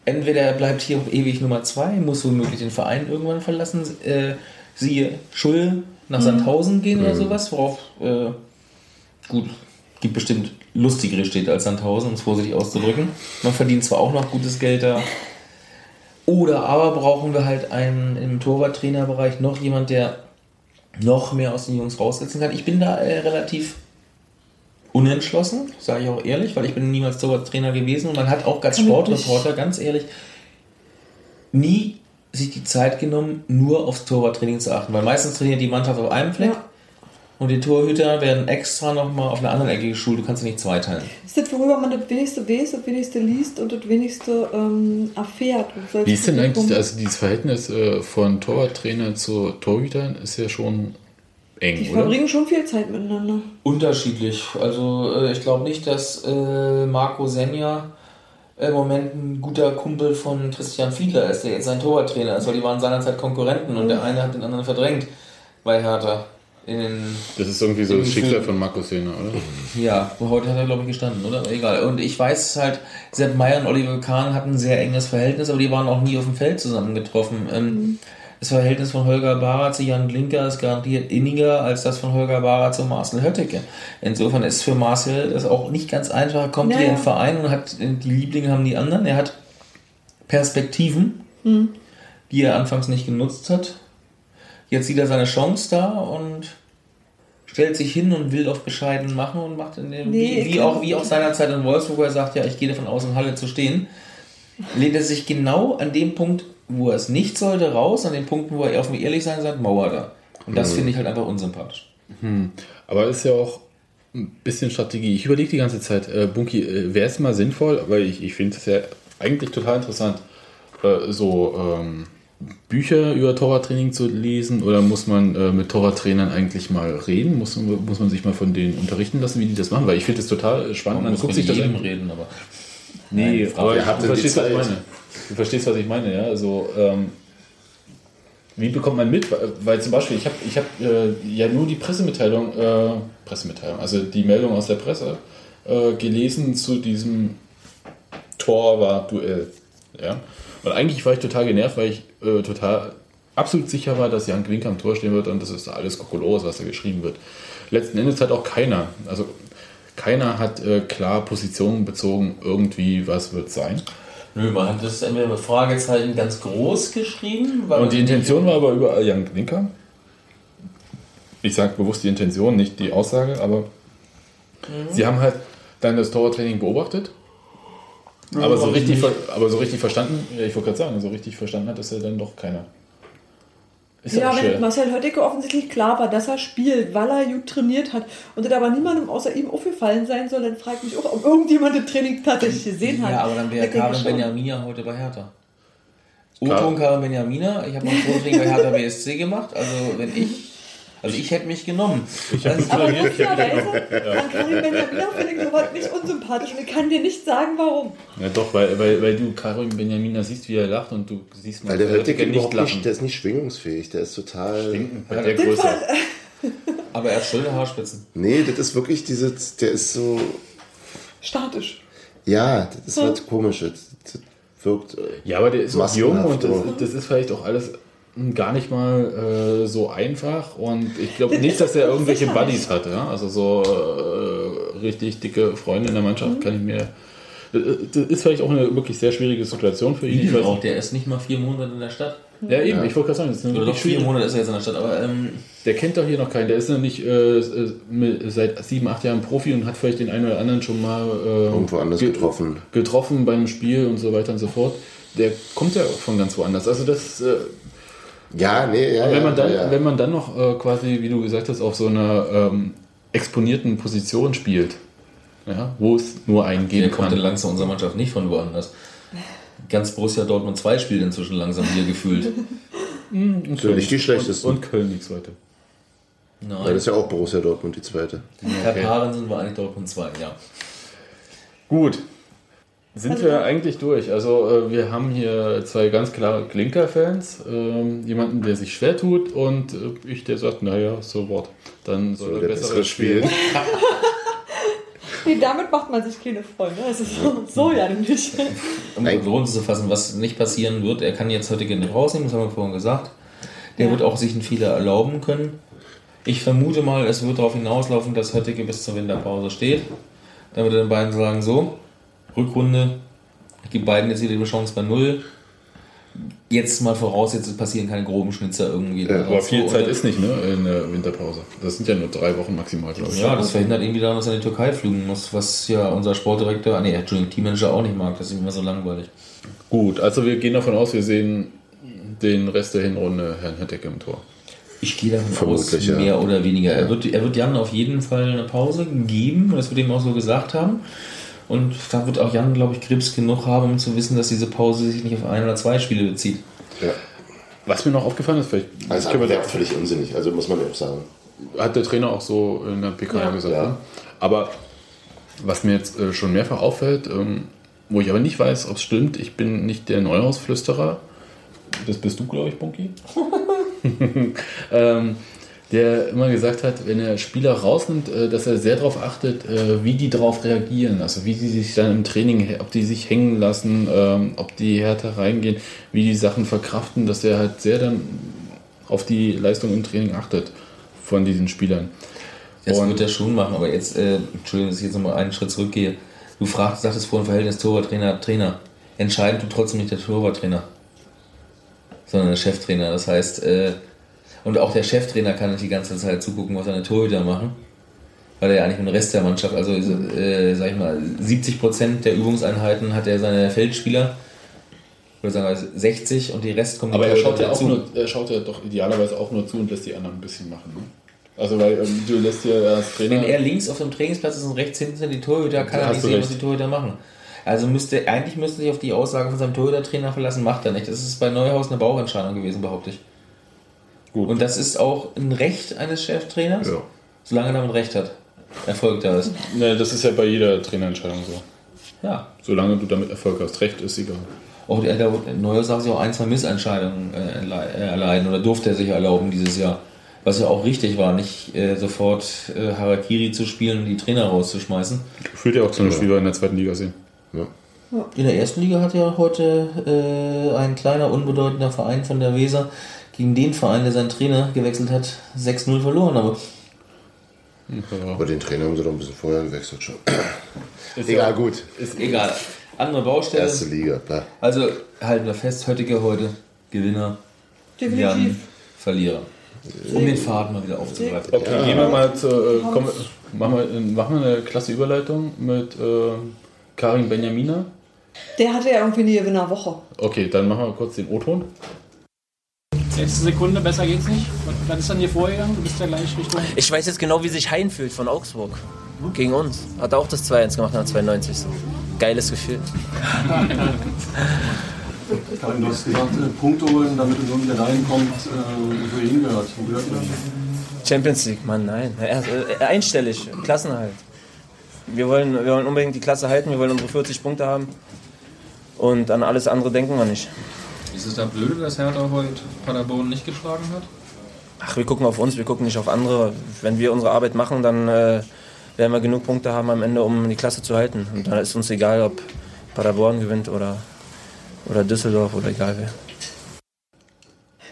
Entweder er bleibt hier auf ewig Nummer zwei, muss womöglich den Verein irgendwann verlassen, äh, siehe Schull nach Sandhausen gehen oder sowas, worauf, äh, gut, Gibt bestimmt lustigere Städte als Sandhausen, um es vorsichtig auszudrücken. Man verdient zwar auch noch gutes Geld da. Oder aber brauchen wir halt einen im Torwarttrainerbereich noch jemand, der noch mehr aus den Jungs raussetzen kann. Ich bin da äh, relativ unentschlossen, sage ich auch ehrlich, weil ich bin niemals Torwarttrainer gewesen und man hat auch als Sportreporter, ganz ehrlich, nie sich die Zeit genommen, nur aufs Torwarttraining zu achten, weil meistens trainiert die Mannschaft auf einem Fleck Ja. und die Torhüter werden extra nochmal auf einer anderen Ecke geschult, du kannst sie nicht zweiteilen. Das ist das, worüber man das wenigste weiß, das wenigste liest und das wenigste ähm, erfährt. Wie ist denn eigentlich, also dieses Verhältnis äh, von Torwarttrainer zu Torhütern ist ja schon eng, Die oder? verbringen schon viel Zeit miteinander. Unterschiedlich. Also äh, ich glaube nicht, dass äh, Marco Senja im Moment ein guter Kumpel von Christian Fiedler ist, der jetzt sein Torwarttrainer ist, weil die waren seinerzeit Konkurrenten und der eine hat den anderen verdrängt bei Hertha. In den, Das ist irgendwie so das Schicksal von Markus Sehner, oder? ja, heute hat er glaube ich gestanden, oder? Egal. Und ich weiß halt, Sepp Meyer und Oliver Kahn hatten ein sehr enges Verhältnis, aber die waren auch nie auf dem Feld zusammengetroffen. Ähm, Das Verhältnis von Holger Barra zu Jan Glinker ist garantiert inniger als das von Holger Barra zu Marcel Hötteke. Insofern ist für Marcel das auch nicht ganz einfach. Er kommt Ja, hier in den Verein und hat die Lieblinge haben die anderen. Er hat Perspektiven, die er anfangs nicht genutzt hat. Jetzt sieht er seine Chance da und stellt sich hin und will auf bescheiden machen und macht in dem, Nee, wie, auch, wie auch seinerzeit in Wolfsburg, wo er sagt, ja, ich gehe davon aus, in Halle zu stehen, lehnt er sich genau an dem Punkt, wo er es nicht sollte, raus, an den Punkten, wo er offen ehrlich sein sagt, Mauer da. Und das finde ich halt einfach unsympathisch. Aber ist ja auch ein bisschen Strategie. Ich überlege die ganze Zeit, äh, Bunky, äh, wäre es mal sinnvoll, weil ich, ich finde es ja eigentlich total interessant, äh, so ähm, Bücher über Torwarttraining zu lesen oder muss man äh, mit Torwarttrainern eigentlich mal reden? Muss, man- muss man sich mal von denen unterrichten lassen, wie die das machen? Weil ich finde das total spannend. Man muss mit jedem eigentlich- reden, aber Nee, Nein, aber du verstehst, was ich meine. Du verstehst, was ich meine, ja. Also, ähm, wie bekommt man mit? Weil zum Beispiel, ich habe ich hab, äh, ja nur die Pressemitteilung, äh, Pressemitteilung, also die Meldung aus der Presse äh, gelesen zu diesem Torwart-Duell. Ja? Und eigentlich war ich total genervt, weil ich äh, total absolut sicher war, dass Jan Gwink am Tor stehen wird und das ist alles Kokolos, was da geschrieben wird. Letzten Endes hat auch keiner, also keiner hat äh, klar Positionen bezogen, irgendwie, was wird sein. nö, man hat das entweder mit Fragezeichen ganz groß geschrieben. Weil Und die Intention war aber überall Jan Klinker. Ich sage bewusst die Intention, nicht die Aussage, aber sie haben halt dann das Torwarttraining beobachtet. Aber so, richtig, aber so richtig verstanden, ja, ich wollte gerade sagen, so richtig verstanden hat das ja dann doch keiner. Ist Ja, wenn. Marcel Hötteke offensichtlich klar war, dass er spielt, weil er gut trainiert hat und das aber niemandem außer ihm aufgefallen sein soll, dann fragt mich auch, ob irgendjemand das Training tatsächlich gesehen hat. Ja, aber dann wäre Karin. Benjamina heute bei Hertha. Klar. Uto und Karin Benjamina, ich habe mal ein Training bei Hertha BSC gemacht, also wenn ich, also ich hätte mich genommen. Ich habe Also, Aber lustigerweise, an Karin Benjamin finde ich sowas nicht unsympathisch und ich kann dir nicht sagen, warum. Ja doch, weil, weil, weil du Karim Benjamina siehst, wie er lacht und du siehst Weil der Hötteke Höttke überhaupt nicht, der ist nicht schwingungsfähig, der ist total. Stinken bei der Größe. aber er hat schöne Haarspitzen. Nee, das ist wirklich diese, der ist so. statisch. Ja, das ist was komisches. Das wirkt. Ja, aber der ist auch jung und das, das ist vielleicht auch alles gar nicht mal äh, so einfach. Und ich glaube nicht, dass er irgendwelche Buddies hat. Ja? Also so äh, richtig dicke Freunde in der Mannschaft kann ich mir. Das ist vielleicht auch eine wirklich sehr schwierige Situation für ihn. Ich weiß auch, der ist nicht mal vier Monate in der Stadt. Ja, eben, ich wollte gerade sagen, das ist Oder doch vier. Monate ist er jetzt in der Stadt, aber ähm, Der kennt doch hier noch keinen. Der ist noch nicht äh, äh, seit sieben, acht Jahren Profi und hat vielleicht den einen oder anderen schon mal äh, Irgendwo anders ge- getroffen. getroffen beim Spiel und so weiter und so fort. Der kommt ja von ganz woanders. Also das. Äh, Ja, nee, ja. Und wenn, ja, man dann, ja, ja. wenn man dann noch äh, quasi, wie du gesagt hast, auf so einer ähm, exponierten Position spielt, ja, wo es nur einen der geben kommt in kann. langsam unserer Mannschaft nicht von woanders. Ganz Borussia Dortmund 2 spielt inzwischen langsam hier gefühlt. Und So, nicht die schlechtesten. Und, und Köln nichts weiter. Weil das Nein, ist ja auch Borussia Dortmund, die zweite. Herr Paaren war eigentlich Dortmund 2, ja. Gut. Sind Also- wir eigentlich durch? Also äh, wir haben hier zwei ganz klare Klinker-Fans, ähm, jemanden, der sich schwer tut und äh, ich, der sagt, naja, so what, dann soll So, er der besser bessere spielen. Nee, damit macht man sich keine Freunde. Das ist so, so ja nicht. Um Nein. runterzufassen, was nicht passieren wird, er kann jetzt heute nicht rausnehmen, das haben wir vorhin gesagt. Der wird auch sich einen Fehler erlauben können. Ich vermute mal, es wird darauf hinauslaufen, dass Höttike bis zur Winterpause steht. Dann wird er den beiden sagen, so, Rückrunde, ich gebe beiden jetzt wieder die Chance bei Null. Jetzt mal voraussetzen, es passieren keine groben Schnitzer irgendwie. Ja, Aber viel Zeit ist nicht, ne? In der Winterpause. Das sind ja nur drei Wochen maximal, glaube ich. Ja, das verhindert irgendwie daran, dass er in die Türkei fliegen muss, was ja unser Sportdirektor, ah nee, Entschuldigung, Teammanager auch nicht mag. Das ist immer so langweilig. Gut, also wir gehen davon aus, wir sehen den Rest der Hinrunde Herrn Hötteke im Tor. Ich gehe davon aus, Vermutlich, ja. mehr oder weniger. Er wird, er wird Jan auf jeden Fall eine Pause geben, das wird ihm auch so gesagt haben. Und da wird auch Jan, glaube ich, Grips genug haben, um zu wissen, dass diese Pause sich nicht auf ein oder zwei Spiele bezieht. Ja. Was mir noch aufgefallen ist, vielleicht Also können wir aber da- völlig unsinnig, also muss man ja auch sagen. hat der Trainer auch so in der PK Ja. gesagt. Ja. Ne? Aber was mir jetzt äh, schon mehrfach auffällt, ähm, wo ich aber nicht weiß, ob es stimmt, ich bin nicht der Neuhausflüsterer. Das bist du, glaube ich, Bunky. ähm, der immer gesagt hat, wenn er Spieler rausnimmt, äh, dass er sehr darauf achtet, äh, wie die darauf reagieren. Also wie die sich dann im Training, ob die sich hängen lassen, ähm, ob die härter reingehen, wie die Sachen verkraften, dass er halt sehr dann auf die Leistung im Training achtet von diesen Spielern. Das Und- wird er schon machen, aber jetzt, äh, Entschuldigung, dass ich jetzt nochmal einen Schritt zurückgehe. Du fragst, sagtest vorhin Verhältnis Torwarttrainer, Trainer. Entscheidend tut trotzdem nicht der Torwarttrainer, sondern der Cheftrainer. Das heißt, äh, und auch der Cheftrainer kann nicht die ganze Zeit zugucken, was seine Torhüter machen, weil er ja eigentlich mit dem Rest der Mannschaft, also äh, sag ich mal, 70% der Übungseinheiten hat er seine Feldspieler, ich würde sagen 60 und die Rest kommen die Aber er schaut, ja auch dazu. nur, er schaut ja doch idealerweise auch nur zu und lässt die anderen ein bisschen machen. Ne? Also weil ähm, du lässt ja als Trainer... Wenn er links auf dem Trainingsplatz ist und rechts hinten sind die Torhüter, kann er nicht sehen, recht. was die Torhüter machen. Also müsste, eigentlich müsste sich auf die Aussage von seinem Torhüter-Trainer verlassen, macht er nicht. Das ist bei Neuhaus eine Bauchentscheidung gewesen, behaupte ich. Gut. Und das ist auch ein Recht eines Cheftrainers, ja. solange er damit Recht hat. Erfolg da ist. Ne, das ist ja bei jeder Trainerentscheidung so. Ja. Solange du damit Erfolg hast, Recht ist egal. Auch der, der Neuhaus darf sich auch ein, zwei Missentscheidungen äh, äh, erleiden oder durfte er sich erlauben dieses Jahr. Was ja auch richtig war, nicht äh, sofort äh, Harakiri zu spielen und die Trainer rauszuschmeißen. Fühlt ja auch zu einem Spiel in der zweiten Liga sehen. Ja. In der ersten Liga hat ja heute äh, ein kleiner, unbedeutender Verein von der Weser gegen den Verein, der seinen Trainer gewechselt hat, 6-0 verloren. Aber Ja. Aber den Trainer haben sie doch ein bisschen vorher gewechselt schon. Ist Egal, ja, gut. Ist egal. Andere Baustelle. Erste Liga. Blah. Also halten wir fest, heutige heute Gewinner, Definitiv. Jan Verlierer. Um den Faden mal wieder aufzugreifen. Okay, gehen wir mal zu. Äh, komm, machen, wir, machen wir eine klasse Überleitung mit äh, Karin Benjamina. Der hatte ja irgendwie eine Gewinnerwoche. Okay, dann machen wir kurz den O-Ton. Letzte Sekunde, besser geht's nicht. Was, ist dann hier vorgegangen? Du bist ja gleich Richtung. Ich weiß jetzt genau, wie sich Hein fühlt von Augsburg. Gegen uns. Hat auch das 2-1 gemacht nach 92. So. Geiles Gefühl. Karin, du hast gesagt, äh, Punkte holen, damit du so wieder dahin äh, wo ihr hingehört. Wo gehört ihr? Champions League, Mann, nein. Äh, einstellig, Klassenerhalt. Wir wollen, wir wollen unbedingt die Klasse halten, wir wollen unsere 40 Punkte haben. Und an alles andere denken wir nicht. Ist es da blöde, dass Hertha heute Paderborn nicht geschlagen hat? Ach, wir gucken auf uns, wir gucken nicht auf andere. Wenn wir unsere Arbeit machen, dann äh, werden wir genug Punkte haben am Ende, um die Klasse zu halten. Und dann ist uns egal, ob Paderborn gewinnt oder, oder Düsseldorf oder egal wer.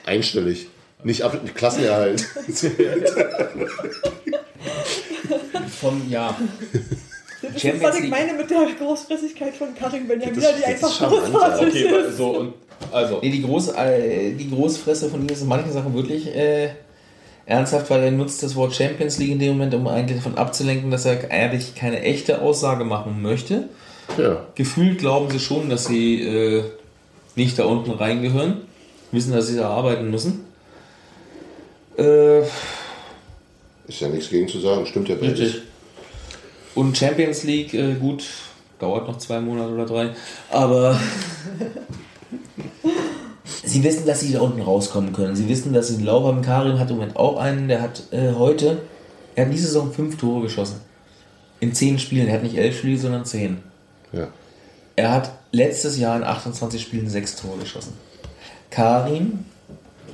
Einstellig. Nicht ab Klassenerhalt. Vom Jahr. Das ist, Champions was ich meine mit der Großfressigkeit von Karin Benjamin, die das einfach ist großartig Okay, ist. so und also. Nee, die, Groß, äh, die Großfresse von ihm ist in manchen Sachen wirklich äh, ernsthaft, weil er nutzt das Wort Champions League in dem Moment, um eigentlich davon abzulenken, dass er eigentlich keine echte Aussage machen möchte. Ja. Gefühlt glauben sie schon, dass sie äh, nicht da unten reingehören, wissen, dass sie da arbeiten müssen. Äh, Ist ja nichts gegen zu sagen. Stimmt ja. Richtig. Und Champions League, äh, gut, dauert noch zwei Monate oder drei, aber sie wissen, dass sie da unten rauskommen können. Sie wissen, dass sie einen Lauf haben. Karim hat im Moment auch einen, der hat äh, heute, er hat diese Saison fünf Tore geschossen. In zehn Spielen. Er hat nicht elf Spiele, sondern zehn. Ja. Er hat letztes Jahr in 28 Spielen sechs Tore geschossen. Karim,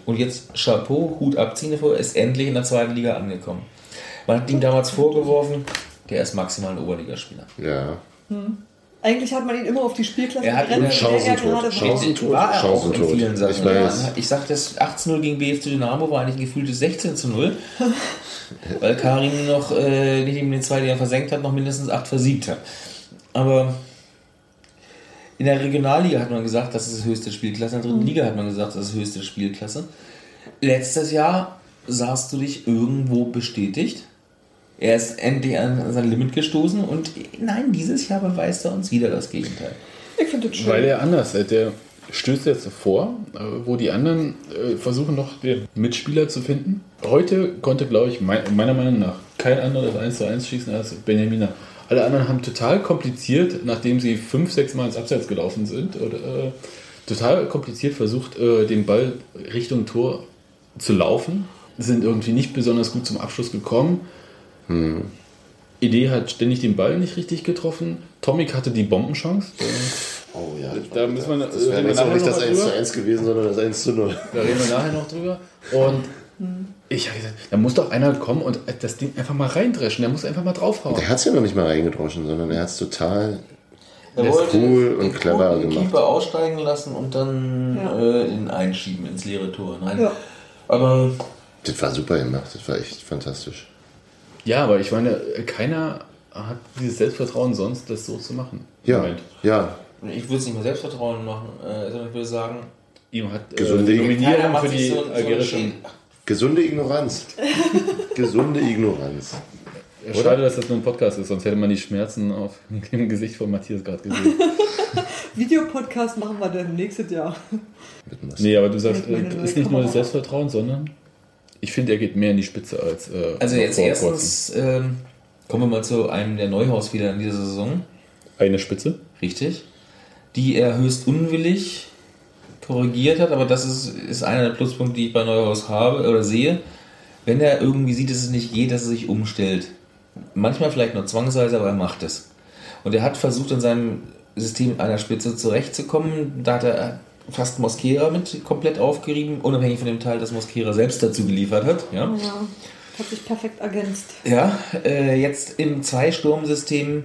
und jetzt Chapeau, Hut abziehen davor, ist endlich in der zweiten Liga angekommen. Man hat ihm damals vorgeworfen, der ist maximal ein Oberligaspieler. Ja. Eigentlich hat man ihn immer auf die Spielklasse Er hat der er Chancentod, gerade war. Er auch in vielen Sachen. Ich weiß. Ja. Ich sag, das 18-0 gegen BFC Dynamo war eigentlich ein gefühltes 16 zu 0. weil Karim noch äh, nicht eben den zwei, die er versenkt hat, noch mindestens 8 versiegt hat. Aber in der Regionalliga hat man gesagt, das ist höchste Spielklasse. In der dritten Liga hat man gesagt, das ist höchste Spielklasse. Letztes Jahr sahst du dich irgendwo bestätigt. Er ist endlich an sein Limit gestoßen und nein, dieses Jahr beweist er uns wieder das Gegenteil. Ich finde das schön. Weil er anders ist. Der stößt jetzt vor, äh, wo die anderen äh, versuchen noch den Mitspieler zu finden. Heute konnte, glaube ich, mein, meiner Meinung nach kein anderes 1 zu 1 schießen als Benjamina. Alle anderen haben total kompliziert, nachdem sie fünf, sechs Mal ins Abseits gelaufen sind, oder, äh, total kompliziert versucht, äh, den Ball Richtung Tor zu laufen. Sind irgendwie nicht besonders gut zum Abschluss gekommen. Idee hat ständig den Ball nicht richtig getroffen. Tomic hatte die Bombenchance. Oh ja. Da müssen wir, Das wäre jetzt auch nicht das mal 1 zu drüber. 1 gewesen, sondern das 1 zu 0. Da reden wir nachher noch drüber. Und ich habe gesagt, da muss doch einer kommen und das Ding einfach mal reindreschen. Der muss einfach mal draufhauen. Der hat es ja noch nicht mal reingedroschen, sondern er hat es total Er wollte cool und clever den gemacht. Keeper aussteigen lassen und dann Ja. äh, ihn einschieben ins leere Tor. Nein. Ja. Aber Das war super gemacht, das war echt fantastisch. Ja, aber ich meine, keiner hat dieses Selbstvertrauen sonst, das so zu machen. Ja, Moment. ja. ich würde es nicht mehr Selbstvertrauen machen, äh, sondern ich würde sagen, Ihm hat äh, Gesunde die Keiner Nominierung für die so, so. Gesunde Ignoranz. Gesunde Ignoranz. Schade, dass das nur ein Podcast ist, sonst hätte man die Schmerzen auf dem Gesicht von Matthias gerade gesehen. Videopodcast machen wir dann nächstes Jahr. nee, aber du sagst, meine, äh, ist nicht nur das. Selbstvertrauen, sondern ich finde, er geht mehr in die Spitze als. Äh, Also jetzt erstens ähm, kommen wir mal zu einem der Neuhausfehler in dieser Saison. Eine Spitze. Richtig. Die er höchst unwillig korrigiert hat, aber das ist, ist einer der Pluspunkte, die ich bei Neuhaus habe oder sehe. Wenn er irgendwie sieht, dass es nicht geht, dass er sich umstellt. Manchmal vielleicht nur zwangsweise, aber er macht es. Und er hat versucht, in seinem System einer Spitze zurechtzukommen. Da hat er fast Mosquera mit komplett aufgerieben, unabhängig von dem Teil, das Mosquera selbst dazu geliefert hat. Ja. Ja, hat sich perfekt ergänzt. Ja, äh, jetzt im Zwei-Sturm-System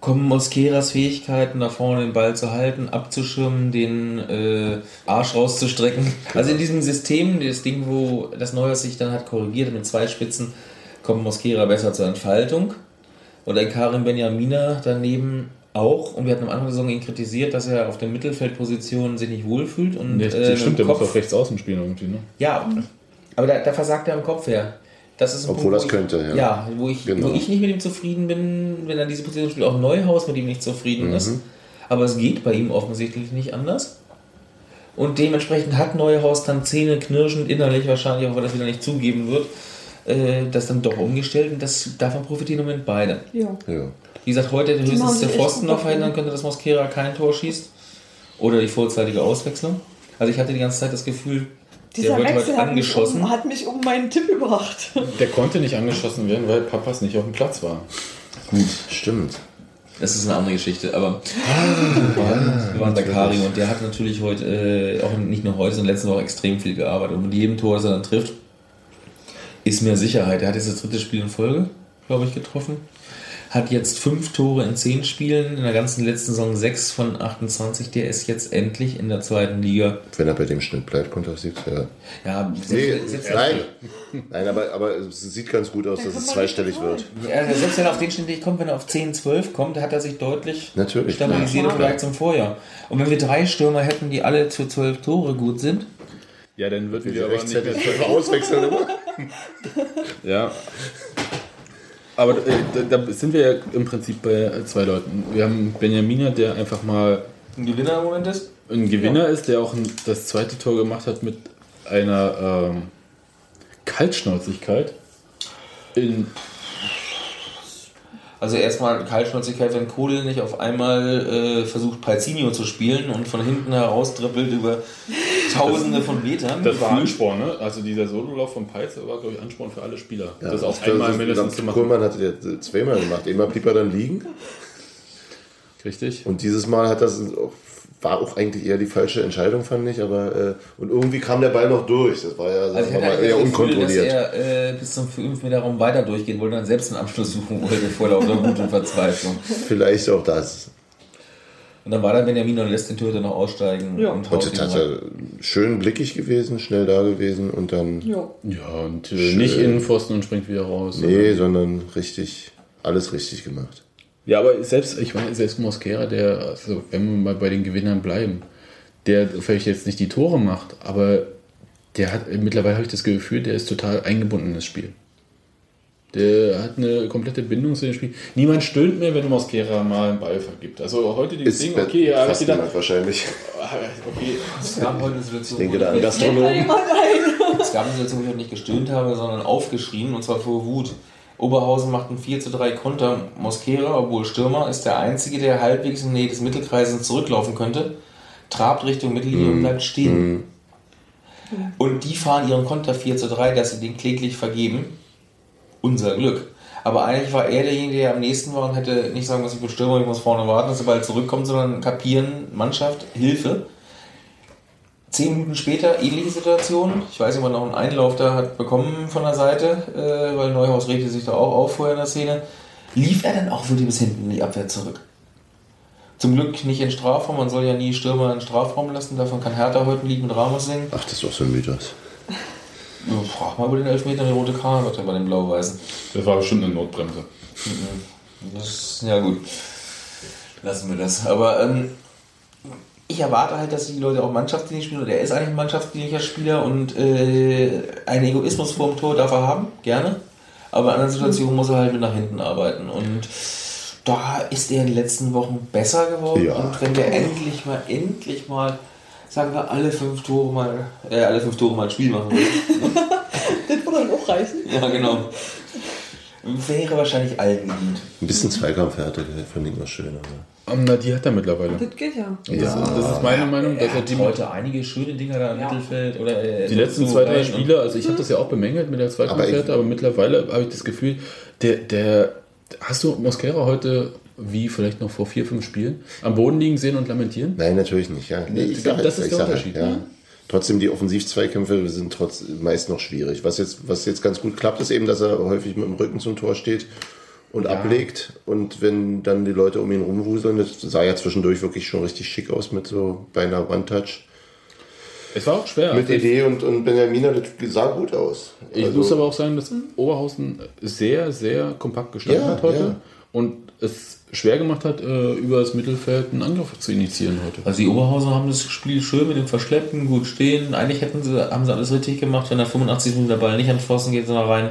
kommen Mosqueras Fähigkeiten, da vorne den Ball zu halten, abzuschirmen, den äh, Arsch rauszustrecken. Also in diesem System, das Ding, wo das Neue sich dann hat korrigiert mit zwei Spitzen, kommt Mosquera besser zur Entfaltung. Und ein Karim Benjamina daneben auch. Und wir hatten am Anfang der Saison ihn kritisiert, dass er auf der Mittelfeldposition sich nicht wohlfühlt. Und, Nee, äh, stimmt, der dem muss Kopf- auch rechts außen spielen irgendwie, ne? ja, aber da, da versagt er am Kopf her. Das ist ein Obwohl Punkt, das wo könnte, ich, ja. Ja, wo ich, Genau. wo ich nicht mit ihm zufrieden bin, wenn er diese Position spielt. Auch Neuhaus mit ihm nicht zufrieden Mhm. ist. Aber es geht bei ihm offensichtlich nicht anders. Und dementsprechend hat Neuhaus dann Zähne knirschend innerlich wahrscheinlich, auch weil er das wieder nicht zugeben wird, äh, das dann doch umgestellt. Und das, davon profitieren im Moment beide. Ja. Ja. Wie gesagt, heute höchstens der Pfosten noch verhindern könnte, dass Mosquera kein Tor schießt. Oder die vorzeitige Auswechslung. Also ich hatte die ganze Zeit das Gefühl, Dieser der wird Wechsel heute hat mich, angeschossen. um, hat mich um meinen Tipp gebracht. Der konnte nicht angeschossen werden, weil Papas nicht auf dem Platz war. Gut. Stimmt. Das ist eine andere Geschichte, aber wir waren bei Karim und der hat natürlich heute, äh, auch nicht nur heute, sondern letzte Woche extrem viel gearbeitet. Und mit jedem Tor, das er dann trifft, ist mehr Sicherheit. Er hat jetzt das dritte Spiel in Folge, glaube ich, getroffen. Hat jetzt fünf Tore in zehn Spielen, in der ganzen letzten Saison sechs von 28. Der ist jetzt endlich in der zweiten Liga. Wenn er bei dem Schnitt bleibt, kommt er siegt, ja. Ja, Nee, selbst, selbst, nein. Nein, aber, aber es sieht ganz gut aus, dass es zweistellig wird. Ja, selbst wenn er auf den Schnitt nicht kommt, wenn er auf 10, 12 kommt, hat er sich deutlich Natürlich. stabilisiert im. Vergleich zum Vorjahr. Und wenn wir drei Stürmer hätten, die alle für 12 Tore gut sind, Ja, dann würden wir aber nicht rechtzeitig mehr auswechseln. Ja. Aber äh, da, da sind wir ja im Prinzip bei zwei Leuten. Wir haben Benjamina, der einfach mal ein Gewinner im Moment ist. ein Gewinner ist, der auch ein, das zweite Tor gemacht hat mit einer ähm, Kaltschnäuzigkeit. In, Also erstmal Kaltschnäuzigkeit, wenn Kohl nicht auf einmal äh, versucht, Palzinho zu spielen und von hinten heraus dribbelt über tausende von Metern. das war. Ansporn, ne? Also dieser Sololauf von Peitz war, glaube ich, Ansporn für alle Spieler. Ja, das auch das- einmal das- mindestens zu machen. Kurmann hatte der zweimal gemacht. Immer blieb er dann liegen. Richtig. Und dieses Mal hat das auch, war auch eigentlich eher die falsche Entscheidung, fand ich. Aber äh, und irgendwie kam der Ball noch durch. Das war ja Also wir hatte mal, eher das Gefühl, dass unkontrolliert. er äh, bis zum 5 Meter Raum weiter durchgehen wollte und dann selbst einen Abschluss suchen wollte vor lauter Wut und Verzweiflung. Vielleicht auch das. Und dann war da Benjamin und lässt den Torhüter noch aussteigen. Ja. Und das hat er schön blickig gewesen, schnell da gewesen und dann. Ja. Ja, und äh, nicht Innenpfosten und springt wieder raus. Nee, sondern richtig, alles richtig gemacht. Ja, aber selbst, ich meine, selbst Mosquera, der, also wenn wir mal bei den Gewinnern bleiben, der vielleicht jetzt nicht die Tore macht, aber der hat, mittlerweile habe ich das Gefühl, der ist total eingebunden in das Spiel. Der hat eine komplette Bindung zu dem Spiel. Niemand stöhnt mehr, wenn Mosquera mal einen Ball vergibt. Also heute die Ist Ding, okay, ja, fast gedacht, wahrscheinlich. okay, Es gab heute eine Situation, Ich denke wo da an ich- Gastronomen. Es gab eine Situation, wo ich auch nicht gestöhnt habe, sondern aufgeschrien, und zwar vor Wut. Oberhausen macht einen 4 zu 3 Konter. Mosquera, obwohl Stürmer, ist der Einzige, der halbwegs in der Nähe des Mittelkreises zurücklaufen könnte, trabt Richtung Mittellinie und bleibt stehen. Und die fahren ihren Konter 4 zu 3, dass sie den kläglich vergeben. Unser Glück. Aber eigentlich war er derjenige, der am nächsten war und hätte nicht sagen müssen, ich bin Stürmer, ich muss vorne warten, dass er bald zurückkommt, sondern kapieren, Mannschaft, Hilfe. Zehn Minuten später, ähnliche Situation. Ich weiß nicht, ob man noch einen Einlauf da hat bekommen von der Seite, äh, weil Neuhaus regte sich da auch auf vorher in der Szene. Lief er dann auch wirklich bis hinten in die Abwehr zurück? Zum Glück nicht in Strafraum, man soll ja nie Stürmer in Strafraum lassen, davon kann Hertha heute liegen mit Ramos singen. Ach, das ist doch so ein Mythos. Frag mal über den Elfmeter die rote Karte bei den Blau-Weißen. das war bestimmt eine Notbremse. Das ist, ja gut. Lassen wir das. Aber ähm, ich erwarte halt, dass die Leute auch mannschaftsdienlich spielen. Und er ist eigentlich ein mannschaftsdienlicher Spieler und äh, einen Egoismus vorm Tor darf er haben, gerne. Aber in anderen Situationen muss er halt mit nach hinten arbeiten. Und da ist er in den letzten Wochen besser geworden. Ja. Und wenn wir endlich mal, endlich mal, sagen wir, alle fünf Tore mal, äh, alle fünf Tore mal ein Spiel machen würden. Das würde dann auch reichen. ja, genau. Wäre wahrscheinlich allen gedient. Ein bisschen Zweikampfhärte, der finde ich immer schön. Aber. Ähm, Na, die hat er mittlerweile. Das geht ja. Das, ist, das ist meine Meinung, dass Er er hat die, heute einige schöne Dinger da im Ja. Mittelfeld oder äh, die letzten so zwei, drei Spiele, also ich habe das ja auch bemängelt mit der zweiten Aber aber mittlerweile habe ich das Gefühl, der, der, hast du Mosquera heute, wie vielleicht noch vor vier, fünf Spielen, am Boden liegen sehen und lamentieren? Nein, natürlich nicht. Ja. Nee, Ich glaub, das ist der sag Unterschied, Ja. ne? Trotzdem, die Offensivzweikämpfe sind trotz, meist noch schwierig. Was jetzt, was jetzt ganz gut klappt, ist eben, dass er häufig mit dem Rücken zum Tor steht und ablegt. Und wenn dann die Leute um ihn rumwuseln, das sah ja zwischendurch wirklich schon richtig schick aus mit so beinahe One-Touch. Es war auch schwer. Mit Also Idee und, und Benjamina, das sah gut aus. Ich Also- muss aber auch sagen, dass Oberhausen sehr, sehr kompakt gestanden Ja, hat heute ja. und es schwer gemacht hat, äh, über das Mittelfeld einen Angriff zu initiieren heute. Also die Oberhausen haben das Spiel schön mit dem Verschleppen, gut stehen. Eigentlich hätten sie, haben sie alles richtig gemacht, wenn der 85 Minuten der Ball nicht an Pfosten geht, sondern rein.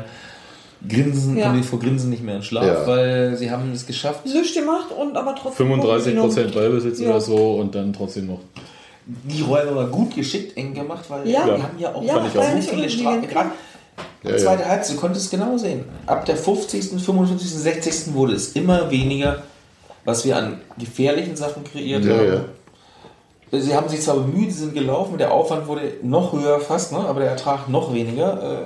Grinsen, Ja. kommen die vor Grinsen nicht mehr in Schlaf, Ja. weil sie haben es geschafft. Nichts gemacht und aber trotzdem. 35 Prozent Ballbesitz Ja. oder so und dann trotzdem noch. Die Räume aber gut geschickt eng gemacht, weil Ja. die haben ja auch Ja, fand ich auch so nicht viele. Strafen. Gerade Ja, die ja. zweite Halbzeit, du konntest es genau sehen. Ab der 50., 55., 60. wurde es immer weniger, was wir an gefährlichen Sachen kreiert Ja, haben. ja. Sie haben sich zwar bemüht, sie sind gelaufen, der Aufwand wurde noch höher fast, ne? aber der Ertrag noch weniger. Äh,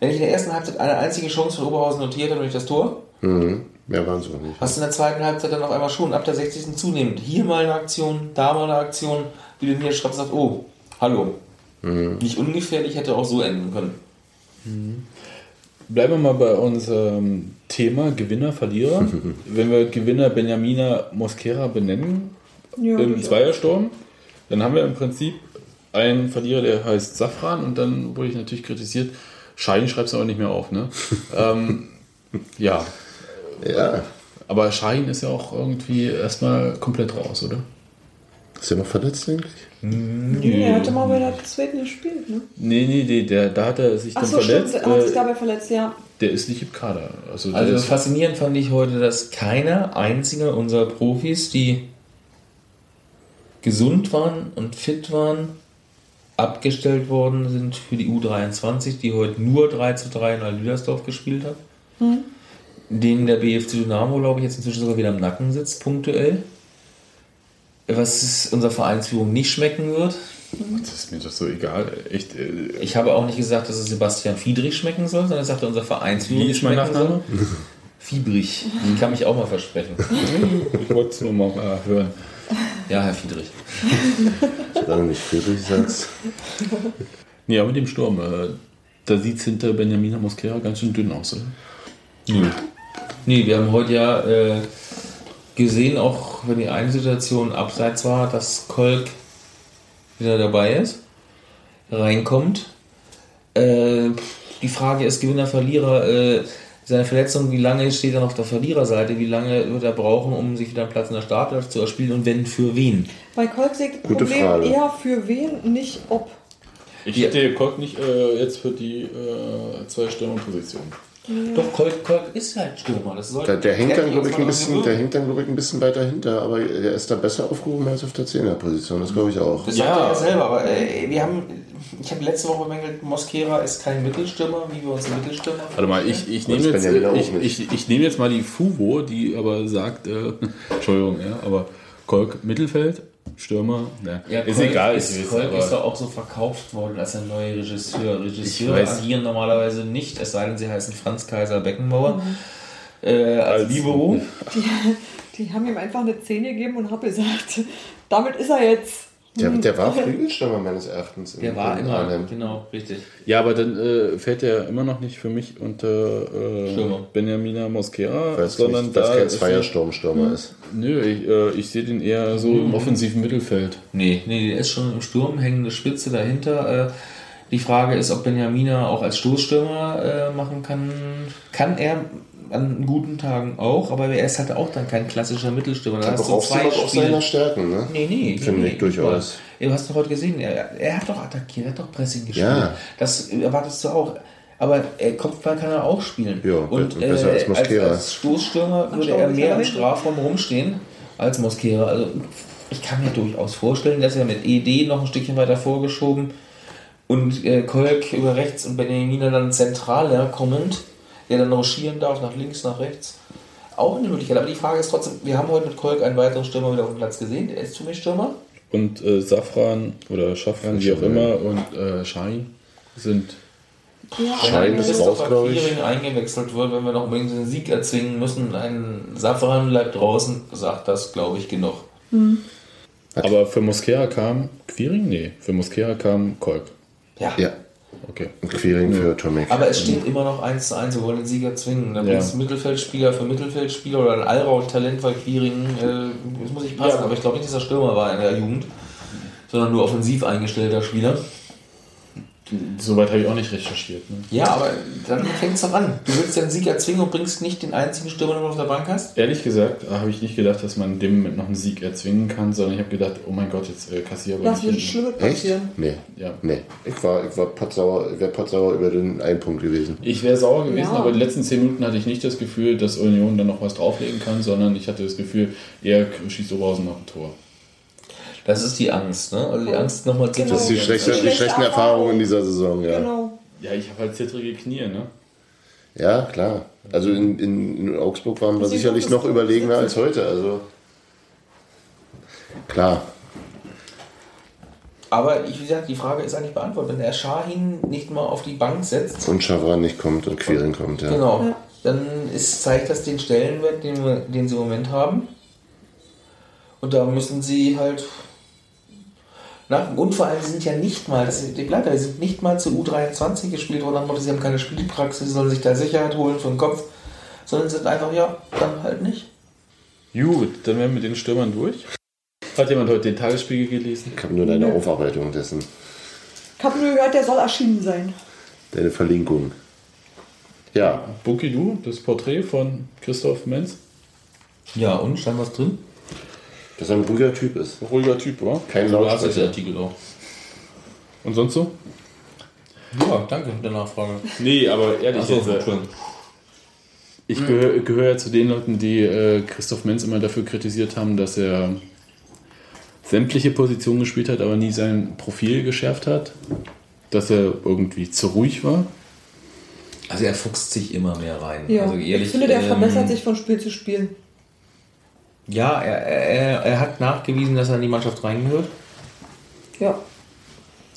Wenn ich in der ersten Halbzeit eine einzige Chance von Oberhausen notiert habe, nämlich das Tor, Mhm. Mehr waren es auch nicht. hast du in der zweiten Halbzeit dann auf einmal schon, ab der 60. zunehmend. Hier mal eine Aktion, da mal eine Aktion, die du hier schreibst und sagst, oh, hallo. Nicht ungefährlich, hätte auch so enden können. Bleiben wir mal bei unserem Thema Gewinner, Verlierer. Wenn wir Gewinner Benjamina Mosquera benennen Ja, im. Zweiersturm, dann haben wir im Prinzip einen Verlierer, der heißt Safran und dann wurde ich natürlich kritisiert, Schein schreibst du aber nicht mehr auf, ne? ähm, ja, Ja. aber Schein ist ja auch irgendwie erstmal komplett raus, oder? Ist er noch verletzt eigentlich? Nee, er hatte mal bei der zweiten gespielt, ne? Nee, nee, nee, der, da hat er sich Ach dann so, verletzt. stimmt. Er hat sich dabei verletzt, ja. der ist nicht im Kader. Also, der Also faszinierend fand ich heute, dass keiner einziger unserer Profis, die gesund waren und fit waren, abgestellt worden sind für die U23, die heute nur 3 zu 3 in Alüdersdorf gespielt hat. Denen der BFC Dynamo, glaube ich, jetzt inzwischen sogar wieder im Nacken sitzt, punktuell. Was unserer Vereinsführung nicht schmecken wird. das ist mir doch so egal. Echt, äh, Ich habe auch nicht gesagt, dass es Sebastian Fiedrich schmecken soll, sondern ich sagte, unser Vereinsführung mein schmecken Nachname? soll. Fiebrig. Ich kann mich auch mal versprechen. Ich wollte es nur mal äh, hören. Ja, Herr Fiedrich. Solange nicht Friedrich sagst. Ja, mit dem Sturm. Äh, da sieht es hinter Benjamina Mosquera ganz schön dünn aus, oder? Nö. Nee, wir haben heute ja äh, gesehen, auch wenn die eine Situation abseits war, dass Kolk wieder dabei ist, reinkommt. Äh, die Frage ist, Gewinner, Verlierer, äh, seine Verletzung, wie lange steht er noch auf der Verliererseite, wie lange wird er brauchen, um sich wieder einen Platz in der Startelf zu erspielen und wenn für wen? Bei Kolk sehe ich das Gute Problem Frage. eher für wen, nicht ob. Ich hätte Kolk nicht äh, jetzt für die äh, zwei Stürmerpositionen. Doch, Kolk, Kolk ist halt Stürmer. Das Der, der hängt dann, glaube ich, ein ist, bisschen, der hängt dann, glaube ich, ein bisschen weiter hinter, aber der ist da besser aufgehoben als auf der Zehnerposition, das glaube ich auch. Das sagt er ja selber, aber äh, wir haben, ich habe letzte Woche bemängelt, Mosquera ist kein Mittelstürmer, wie wir uns einen Mittelstürmer Warte mal, ich, ich nehme jetzt, ich, nicht. ich, ich nehme jetzt mal die Fuvo, die aber sagt, äh, Entschuldigung, ja, aber Kolk Mittelfeld, Stürmer, ja, Ja, ist Kolk egal. Ist, Kolk aber- ist doch auch so verkauft worden als ein neuer Regisseur. Regisseure weiß. agieren normalerweise nicht, es sei denn, sie heißen Franz Kaiser Beckenbauer. Äh, als Libero. Die, die haben ihm einfach eine 10 gegeben und haben gesagt, damit ist er jetzt. Der, der war Flügelstürmer meines Erachtens. in- Der war immer, Arnhem. genau, richtig. Ja, aber dann äh, fällt er immer noch nicht für mich unter äh. Benjamina Mosquera, sondern nicht, dass da kein ist Zweiersturmstürmer ist. Nö, ich, äh, ich sehe den eher so im offensiven Mittelfeld. Nee, nee, der ist schon im Sturm, hängende Spitze dahinter. Äh, die Frage ist, ob Benjamina auch als Stoßstürmer äh, machen kann. Kann er an guten Tagen auch, aber er ist halt auch dann kein klassischer Mittelstürmer. Da zwei aber auch Spiele- seine Stärken, ne? Nee, nee. Finde nee, ich durchaus. Du hast doch heute gesehen, er, er hat doch attackiert, er hat doch Pressing gespielt. Ja. Das erwartest du auch. Aber äh, Kopfball kann er auch spielen. Ja, Und be- besser als als, Mosquera. als Stoßstürmer würde er mehr im. Strafraum rumstehen als Mosquera. Also ich kann mir durchaus vorstellen, dass er mit ED noch ein Stückchen weiter vorgeschoben und äh, Kolk über rechts und Benjamina dann zentral herkommend, der dann rochieren darf, nach links, nach rechts. Auch eine Möglichkeit. Aber die Frage ist trotzdem, wir haben heute mit Kolk einen weiteren Stürmer wieder auf dem Platz gesehen. Der ist für mich Stürmer. Und äh, Safran oder Schaffran, wie auch immer, und äh, Schein sind Schein Wenn ist raus, glaube ich. Quiring eingewechselt wird, wenn wir noch unbedingt den Sieg erzwingen müssen, ein Safran bleibt draußen, sagt das, glaube ich, genug. Aber für Mosquera kam Quiring? Nee, für Mosquera kam Kolk. Ja. Ja, Okay. und Queering für Tomek. Aber es steht immer noch 1 zu 1, wir wollen den Sieger zwingen. Da Ja. bringst du Mittelfeldspieler für Mittelfeldspieler oder ein Allraut-Talent, weil Quiring, äh, das muss ich passen, aber ich glaube nicht, dass er Stürmer war in der Jugend, sondern nur offensiv eingestellter Spieler. Soweit habe ich auch nicht recherchiert. Ne? Ja, aber dann fängt es doch an. Du willst ja einen Sieg erzwingen und bringst nicht den einzigen Stürmer, den du auf der Bank hast? Ehrlich gesagt habe ich nicht gedacht, dass man dem Moment noch einen Sieg erzwingen kann, sondern ich habe gedacht, oh mein Gott, jetzt äh, kassier aber Das nicht wird hin. Schlimmes Echt? passieren. Nee. Ja. Nee. Ich war, ich war potsauer, wäre potsauer über den einen Punkt gewesen. Ich wäre sauer gewesen, Ja. aber die letzten 10 Minuten hatte ich nicht das Gefühl, dass Union dann noch was drauflegen kann, sondern ich hatte das Gefühl, er schießt Oberhausen noch ein Tor. Das ist die Angst, ne? Also die Angst nochmal zu Genau. Das ist die, schlechte, die Schlechte schlechten Erfahrungen in dieser Saison, ja. Genau. Ja, ich habe halt zittrige Knie, ne? Ja, klar. Also in, in, in Augsburg waren wir Sie sicherlich noch überlegener als heute. Also klar. Aber ich, wie gesagt, die Frage ist eigentlich beantwortet. Wenn der Shahin nicht mal auf die Bank setzt, Und Chavran nicht kommt und Queering kommt, ja. genau, Ja. dann ist, zeigt das den Stellenwert, den, den sie im Moment haben. Und da müssen sie halt. Nach, und vor allem, sie sind ja nicht mal, das die sie sind nicht mal zu U23 gespielt worden, Motto, sie haben keine Spielpraxis, sie sollen sich da Sicherheit holen für den Kopf, sondern sind einfach, ja, dann halt nicht. Gut, dann wären wir mit den Stürmern durch. Hat jemand heute den Tagesspiegel gelesen? Ich habe nur deine Aufarbeitung dessen, Ich habe nur gehört, der soll erschienen sein. deine Verlinkung. Ja, Buki, du, das Porträt von Christoph Menz. Ja, und stand was drin? Dass er ein ruhiger Typ ist. Ruhiger Typ, oder? Kein den Lautsprecher. Artikel auch. Und sonst so? Ja, danke für die Nachfrage. Nee, aber ehrlich, Achso, jetzt, äh, ich gehöre gehör ja zu den Leuten, die äh, Christoph Menz immer dafür kritisiert haben, dass er sämtliche Positionen gespielt hat, aber nie sein Profil geschärft hat. Dass er irgendwie zu ruhig war. Also er fuchst sich immer mehr rein. Ja, also ehrlich, ich finde, der ähm, verbessert sich von Spiel zu Spiel. Ja, er, er, er hat nachgewiesen, dass er in die Mannschaft reingehört. Ja.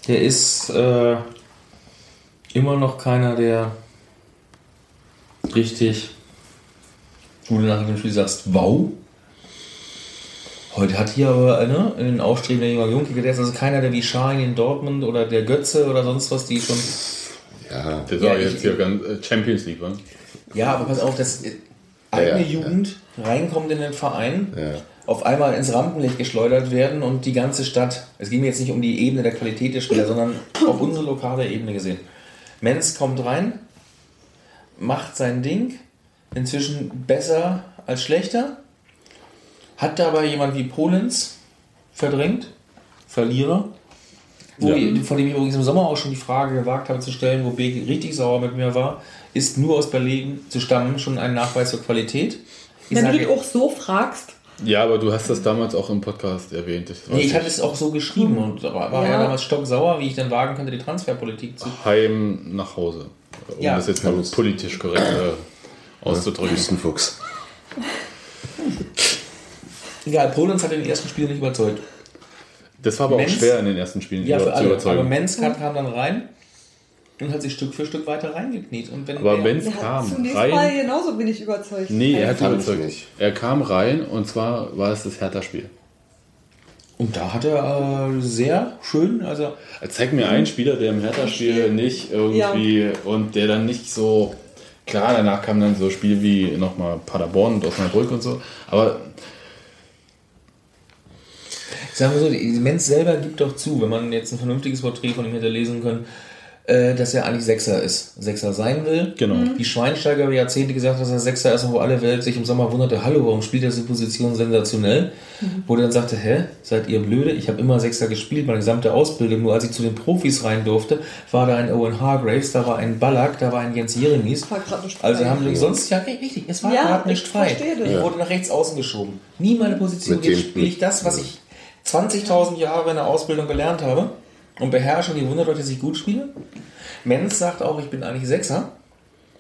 Der ist äh, immer noch keiner, der richtig, wo du nach dem Spiel sagst, wow. Heute hat hier aber eine, einen aufstrebender junger Junge, der ist also keiner, der wie Schein in Dortmund oder der Götze oder sonst was, die schon Ja, Der Ja, war ich- jetzt hier ganz äh, Champions League, war. Ja, aber pass auf, das, eigene ja, Jugend reinkommt in den Verein, Ja. auf einmal ins Rampenlicht geschleudert werden und die ganze Stadt, es ging mir jetzt nicht um die Ebene der Qualität der Spieler, sondern auf unsere lokale Ebene gesehen. Menz kommt rein, macht sein Ding, inzwischen besser als schlechter, hat dabei jemand wie Polens verdrängt, Verlierer, wo Ja. ich, von dem ich übrigens im Sommer auch schon die Frage gewagt habe zu stellen, wo Beek richtig sauer mit mir war, ist nur aus Berlin zu stammen schon ein Nachweis für Qualität. Ich Wenn du sage, dich auch so fragst, Ja, aber du hast das damals auch im Podcast erwähnt. Nee, ich hatte es auch so geschrieben und war, war ja. Ja. damals stocksauer, wie ich dann wagen könnte, die Transferpolitik zu. Heim nach Hause. Um Ja. das jetzt mal politisch korrekt äh, auszudrücken. Wüstenfuchs. Egal, Polens hat in den ersten Spielen nicht überzeugt. Das war aber Menz- auch schwer in den ersten Spielen Ja, über- für zu alle. überzeugen. Aber Menz kam dann rein und hat sich Stück für Stück weiter reingekniet. Und wenn Aber der hat kam zunächst rein. mal genauso wenig überzeugt. Nee, er hat überzeugt. nicht. Er kam rein und zwar war es das Hertha-Spiel. Und da hat er äh, sehr schön, also Zeig mir einen Spieler, der im Hertha-Spiel nicht irgendwie und der dann nicht so. Klar, danach kamen dann so Spiele wie nochmal Paderborn und Osnabrück und so. Aber Sagen wir so, die Menz selber gibt doch zu, wenn man jetzt ein vernünftiges Porträt von ihm hätte lesen können, dass er eigentlich Sechser ist. Sechser sein will. Genau. Mhm. Wie Schweinsteiger über Jahrzehnte gesagt hat, dass er Sechser ist, und wo alle Welt sich im Sommer wunderte, hallo, warum spielt er diese Position sensationell? Wo er dann sagte, hä, seid ihr blöde? Ich habe immer Sechser gespielt, meine gesamte Ausbildung. Nur als ich zu den Profis rein durfte, war da ein Owen Hargraves, da war ein Ballack, da war ein Jens Jeremies. War grad nicht Also frei. haben wir sonst, ja richtig, es war Ja, gerade nicht ich frei. Ich Ja. wurde nach rechts außen geschoben. Nie meine Position. Mit Jetzt spiele ich das, was ich 20.000 Jahre in der Ausbildung gelernt habe und beherrsche und die wundert euch, dass ich gut spiele. Menz sagt auch, ich bin eigentlich Sechser.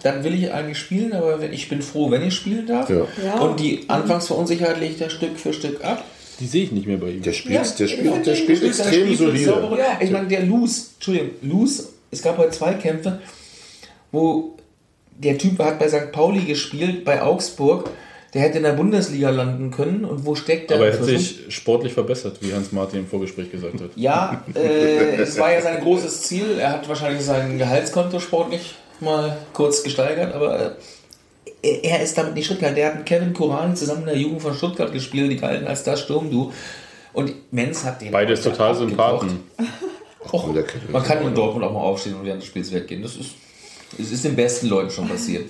Dann will ich eigentlich spielen, aber wenn- ich bin froh, wenn ich spielen darf. Ja. Ja. Und die Anfangsverunsicherheit legt er Stück für Stück ab. die sehe ich nicht mehr bei ihm. Der spielt, Ja, der ich spielt, der spielt extrem Spiel- solide. Ich meine, der Luz, Entschuldigung, Luz, es gab heute zwei Kämpfe, wo der Typ hat bei St. Pauli gespielt, bei Augsburg, der hätte in der Bundesliga landen können und wo steckt der Aber er hat sich sportlich verbessert, wie Hans Martin im Vorgespräch gesagt hat. Ja, äh, es war ja sein großes Ziel. Er hat wahrscheinlich sein Gehaltskonto sportlich mal kurz gesteigert, aber äh, er- ist damit nicht Schritt gehalten. Der hat mit Kevin Kurani zusammen in der Jugend von Stuttgart gespielt, die galten als das Sturmdu. Und Menz hat den. Beides total. Sympathen. Och, man kann in Dortmund auch mal aufstehen und während des Spiels weggehen. Das ist, es ist den besten Leuten schon passiert.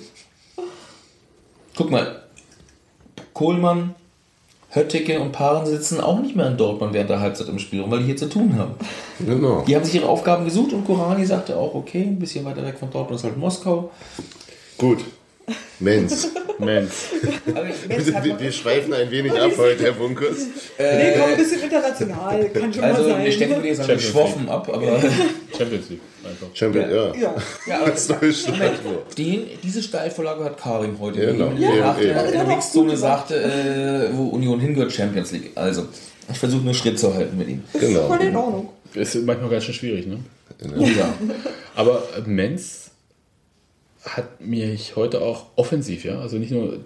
Guck mal, Kohlmann, Höttike und Paaren sitzen auch nicht mehr in Dortmund während der Halbzeit im Spiel, weil die hier zu tun haben. Genau. Die haben sich ihre Aufgaben gesucht und Korani sagte auch, okay, ein bisschen weiter weg von Dortmund ist halt Moskau. Gut. Mensch. Mensch. Aber Menz hat Wir, wir schweifen ein wenig ab heute, Herr Bunkus. Nee, komm, ein bisschen international. Kann schon also mal sein. wir stecken wieder sagen, Champions geschwoffen ab, aber Champions League einfach. Champion, ja. ja. ja, aber Das neue Schlagwort. den, diese Steilvorlage hat Karim heute Ja, genau. Ja, ja. der, Ja, der hat auch Mixzone sagte, äh, wo Union hingehört, Champions League. Also, ich versuche nur Schritt zu halten mit ihm. Genau. Voll in Ordnung. Ist manchmal ganz schön schwierig, ne? Ja. Aber Menz hat mich heute auch offensiv, ja, also nicht nur,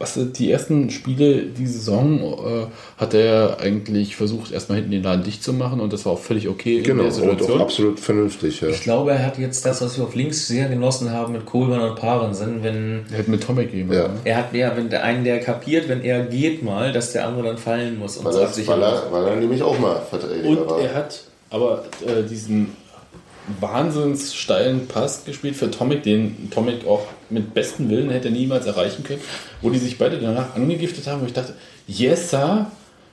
was die ersten Spiele die Saison äh, hat er eigentlich versucht, erstmal hinten den Laden dicht zu machen und das war auch völlig okay Genau, in der und auch Situation. absolut vernünftig, ja. Ich glaube, er hat jetzt das, was wir auf links sehr genossen haben mit Kohlmann und Parensen, wenn Er hätte mit Tomek gehen Ja. ne? er hat ja, wenn der einen der kapiert, wenn er geht mal, dass der andere dann fallen muss und Weil, er, weil, er, weil er nämlich auch mal Verteidiger Und war. er hat aber äh, diesen wahnsinns steilen Pass gespielt für Tomek, den Tomek auch mit bestem Willen hätte niemals erreichen können, wo die sich beide danach angegiftet haben, wo ich dachte, yes, sir,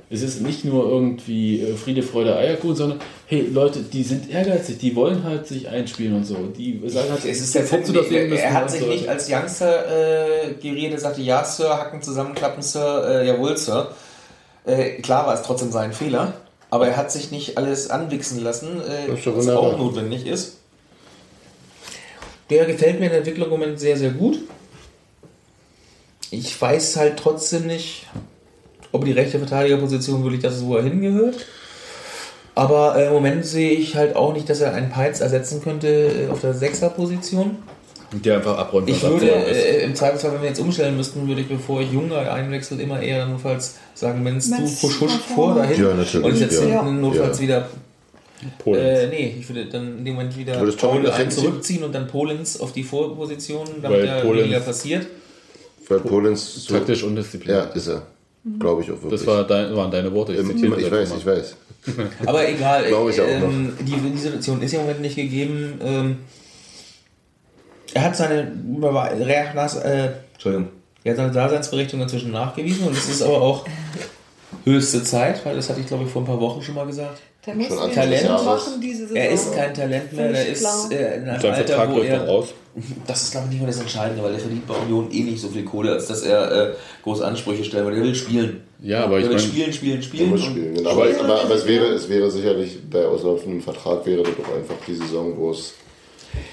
es ist nicht nur irgendwie äh, Friede, Freude, Eierkuchen, sondern hey, Leute, die sind ehrgeizig, die wollen halt sich einspielen und so. Die sagen halt, Es ist der Punkt, du das sehen er, müssen er hat und sich nicht als Youngster äh, geredet, sagte, ja, Sir, Hacken zusammenklappen, Sir, äh, jawohl, Sir. Äh, klar war es trotzdem sein Fehler, aber er hat sich nicht alles anwichsen lassen, äh, was wunderbar. auch notwendig ist. Der gefällt mir in der Entwicklung im Moment sehr, sehr gut. Ich weiß halt trotzdem nicht, ob die rechte Verteidigerposition wirklich das ist, wo er hingehört. Aber äh, im Moment sehe ich halt auch nicht, dass er einen Peitz ersetzen könnte äh, auf der Sechser-Position. Der einfach abräumt, Ich würde äh, im Zweifelsfall, wenn wir jetzt umstellen müssten, würde ich, bevor ich Junge einwechselt, immer eher notfalls sagen, Mensch, du Mensch, push, husch nach vor dahin. Ja, natürlich, Und ich setze ja. hinten notfalls Ja. wieder. Polen. Äh, nee, ich würde dann in dem Moment wieder Paul zurückziehen und dann Polens auf die Vorposition, damit Weil da weniger passiert. Weil Polens so, taktisch undiszipliniert. Ja, ist er. Glaube ich auch wirklich. Das war dein, waren deine Worte. Ähm, ich das weiß, mal. ich weiß. Aber egal, Glaube ich auch ähm, die, die Situation ist ja im Moment nicht gegeben. Ähm, er hat seine, äh, Entschuldigung, er hat seine Daseinsberechtigung inzwischen nachgewiesen und es ist aber auch höchste Zeit, weil das hatte ich glaube ich vor ein paar Wochen schon mal gesagt. Der muss Schon Talent machen diese Saison. Er ist kein Talent mehr, er ist äh, in einem Sein Alter, Vertrag wo läuft er. noch aus. Das ist glaube ich nicht mehr das Entscheidende, weil der verdient bei Union eh nicht so viel Kohle, als dass er äh, große Ansprüche stellt, weil der will spielen. Ja, aber ich meine, spielen, spielen, Er spielen. spielen, genau. Aber, aber, aber es, wäre, es wäre sicherlich bei auslaufendem Vertrag wäre das doch einfach die Saison, wo es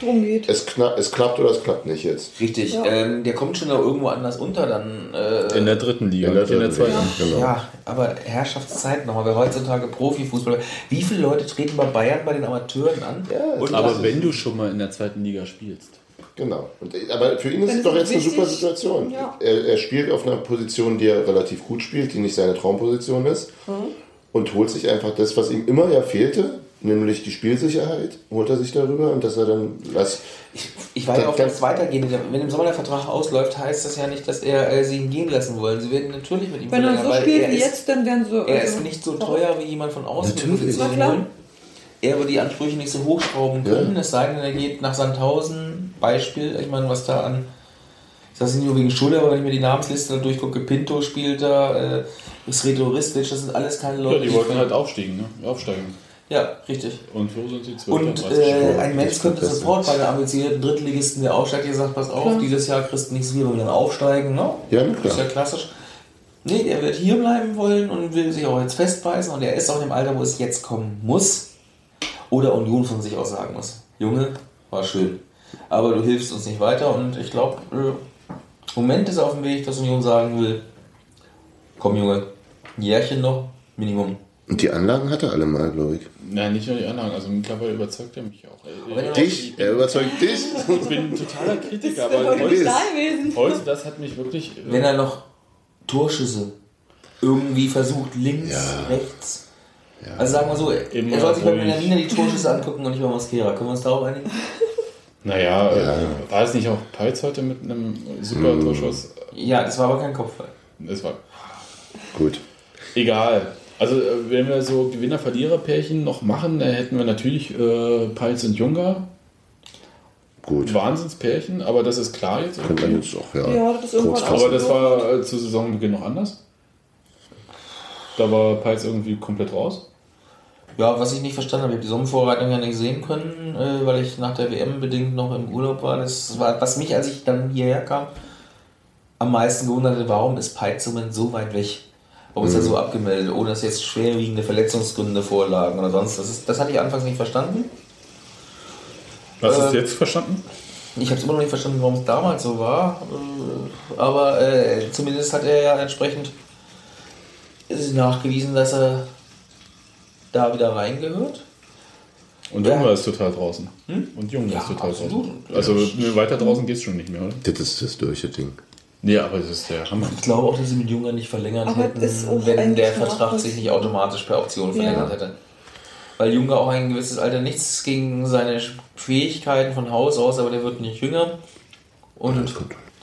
Drum geht. es, kna es klappt oder es klappt nicht jetzt. Richtig, Ja. ähm, der kommt schon noch irgendwo anders unter, dann. Äh, in der dritten Liga, In der in der zweiten. Liga. Genau. Ja, aber Herrschaftszeit nochmal, wer heutzutage Profifußballer. Wie viele Leute treten bei Bayern bei den Amateuren an? und Aber wenn du schon mal in der zweiten Liga spielst, Genau. Und, aber für ihn ist es doch jetzt eine super wichtig, Situation. ja. Er, er spielt auf einer Position, die er relativ gut spielt, die nicht seine Traumposition ist. Mhm. Und holt sich einfach das, was ihm immer ja fehlte, nämlich die Spielsicherheit, holt er sich darüber und dass er dann lässt. Ich, ich weiß ja auch, dass es weitergehen. Wenn im Sommer der Vertrag ausläuft, heißt das ja nicht, dass er äh, sie ihn gehen lassen wollen. Sie werden natürlich mit ihm Wenn er so weil spielt er wie ist, jetzt, dann werden sie. Er also- ist nicht so teuer wie jemand von außen. Natürlich. Na klar. Er wird die Ansprüche nicht so hochschrauben können, es sei denn, er geht nach Sandhausen. Beispiel, ich meine, was da an. Ich sage es nicht nur wegen Schule, aber wenn ich mir die Namensliste da durchgucke, Pinto spielt da, äh, Sredo Ristic, das sind alles keine ja, Leute. die wollten halt aufsteigen, ne? Aufsteigen. Ja, richtig. Und wo sind sie? Zwölfter, Und 30 äh, ein Mensch könnte. Support bei der ambitionierten Drittligisten, der aufsteigt, der sagt, pass auf, Klar. dieses Jahr kriegst du nichts wie, wenn wir dann aufsteigen, ne? Ja, na Das ist ja klar. klassisch. Nee, der wird hier bleiben wollen und will sich auch jetzt festbeißen und er ist auch im Alter, wo es jetzt kommen muss. Oder Union von sich aus sagen muss. Junge, war schön. Aber du hilfst uns nicht weiter und ich glaube, äh, im Moment ist auf dem Weg, dass Union sagen will, komm Junge, ein Jährchen noch, Minimum. Und die Anlagen hat er alle mal, glaube ich. Nein, nicht nur die Anlagen, also mittlerweile überzeugt er mich auch. er- Dich? Er überzeugt dich? Ich bin ein totaler Kritiker, Das ist aber heute, heute, das hat mich wirklich. äh, Wenn er noch Torschüsse irgendwie versucht, links, rechts. Also sagen wir so, Immer er soll sich bei. Benamina die Torschüsse angucken und nicht bei Mosquera. Können wir uns darauf einigen? Naja, Ja. äh, war es nicht auch Peitz heute mit einem super Hm. Torschuss? Ja, das war aber kein Kopfball. Es war Gut. egal. Also, äh, wenn wir so Gewinner-Verlierer-Pärchen noch machen, dann hätten wir natürlich äh, Peitz und Junga. Gut. Wahnsinnspärchen, aber das ist klar jetzt. Könnte man jetzt auch, ja. Ja, das kurz fassen. Aber das war äh, zu Saisonbeginn noch anders. Da war Peitz irgendwie komplett raus. Ja, was ich nicht verstanden habe, ich habe die Sommervorbereitung ja nicht sehen können, äh, weil ich nach der WM bedingt noch im Urlaub war. Das war, was mich, als ich dann hierher kam, am meisten gewundert hat, warum ist Peitz so weit weg? Warum ist er so abgemeldet, ohne dass jetzt schwerwiegende Verletzungsgründe vorlagen oder sonst? Das, ist, das hatte ich anfangs nicht verstanden. Hast du es Äh, jetzt verstanden? Ich habe es immer noch nicht verstanden, warum es damals so war. Äh, Aber äh, zumindest hat er ja entsprechend nachgewiesen, dass er da wieder reingehört. Und Ja. Junga ist total draußen. Und Junga Ja, ist total absolut. draußen. Also ne, weiter draußen geht's schon nicht mehr, oder? Das ist das durch, Ding. Nee, aber das ist der Hammer. Ich glaube auch, dass sie mit Junger nicht verlängert Aber hätten, wenn der Vertrag sich nicht automatisch per Option verlängert Ja. hätte. Weil Junger auch ein gewisses Alter nichts gegen seine Fähigkeiten von Haus aus, aber der wird nicht jünger. Und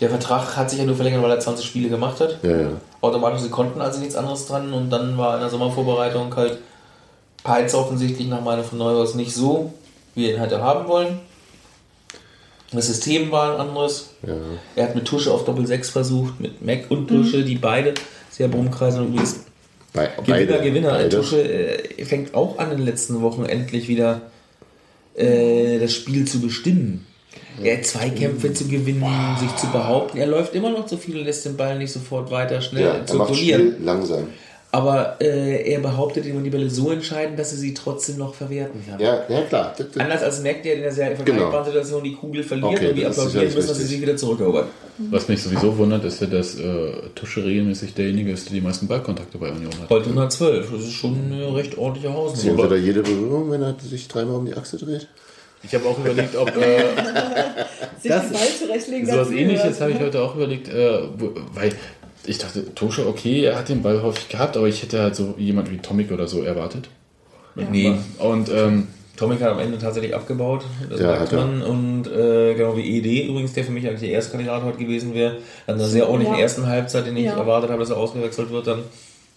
der Vertrag hat sich ja nur verlängert, weil er 20 Spiele gemacht hat. Ja, ja. Automatisch, sie konnten also nichts anderes dran und dann war in der Sommervorbereitung halt Peitz offensichtlich nach Meinung von Neuhaus nicht so, wie er ihn hätte haben wollen. Das System war ein anderes. ja. Er hat mit Tusche auf Doppel 6 versucht, mit Mac und Tusche, die beide sehr Brummkreisen und übrigens Bei, Gewinner, Gewinner. beide. Tusche äh, fängt auch an in den letzten Wochen endlich wieder äh, das Spiel zu bestimmen. Er hat Zweikämpfe zu gewinnen, sich zu behaupten. Er läuft immer noch zu viel und lässt den Ball nicht sofort weiter schnell Ja, er macht langsam. Aber äh, er behauptet die Bälle so entscheidend, dass er sie trotzdem noch verwerten kann. Ja, ja klar. Das, das, Anders als Mac, der in der sehr vergleichbaren Situation die Kugel verliert Okay, und wir applaudieren müssen, dass sie sich wieder zurückerobert. Was mich sowieso wundert, ist ja, dass äh, Tusche regelmäßig derjenige ist, der die meisten Ballkontakte bei Union hat. Heute 112, das ist schon eine recht ordentliche sehen Hausnummer. wir da jede Berührung, wenn er sich dreimal um die Achse dreht? Ich habe auch überlegt, ob äh, Sich Das- den Ball zurechtlegen. sowas dazu, ähnliches habe ich heute auch überlegt, äh, wo, weil ich dachte, Tusche, okay, er hat den Ball häufig gehabt, aber ich hätte halt so jemand wie Tomic oder so erwartet. Nee. Und ähm, Tomic hat am Ende tatsächlich abgebaut, das Ja, merkt hat er. man. Und äh, genau wie ED übrigens, der für mich eigentlich der erste Kandidat heute gewesen wäre. An einer sehr ordentlichen Ja. ersten Halbzeit, den ich Ja. erwartet habe, dass er ausgewechselt wird, dann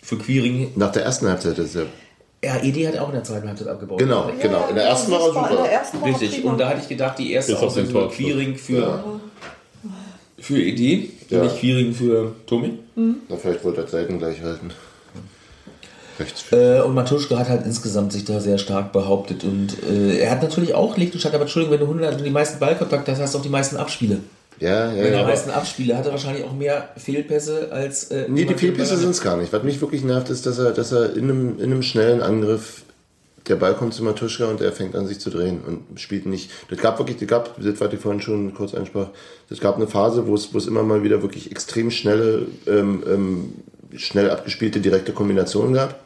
für Quiring. Nach der ersten Halbzeit ist er. Ja, ED hat auch in der zweiten Halbzeit abgebaut. Genau, genau. In der ersten war er super. er Richtig, und da hatte ich gedacht, die erste Auswechslung. Quiring für, Ja. für ED, Ja. nicht Quiring für Tomi. Na, vielleicht wollte er Seiten gleich halten. Rechts. Äh, und Matuschka hat halt insgesamt sich da sehr stark behauptet. Und äh, er hat natürlich auch Licht und Schatten, aber Entschuldigung, wenn du 100, wenn du die meisten Ballkontakte hast, hast du auch die meisten Abspiele. Ja, ja, Wenn die ja. meisten Abspiele hat er wahrscheinlich auch mehr Fehlpässe als. Äh, Nee, die Fehlpässe sind es gar nicht. Was mich wirklich nervt, ist, dass er, dass er in, einem, in einem schnellen Angriff der Ball kommt zu Matuschka und er fängt an sich zu drehen und spielt nicht. Das gab wirklich, das gab, das was ich vorhin schon kurz ansprach, das gab eine Phase, wo es, wo es immer mal wieder wirklich extrem schnelle, ähm, ähm, schnell abgespielte direkte Kombinationen gab,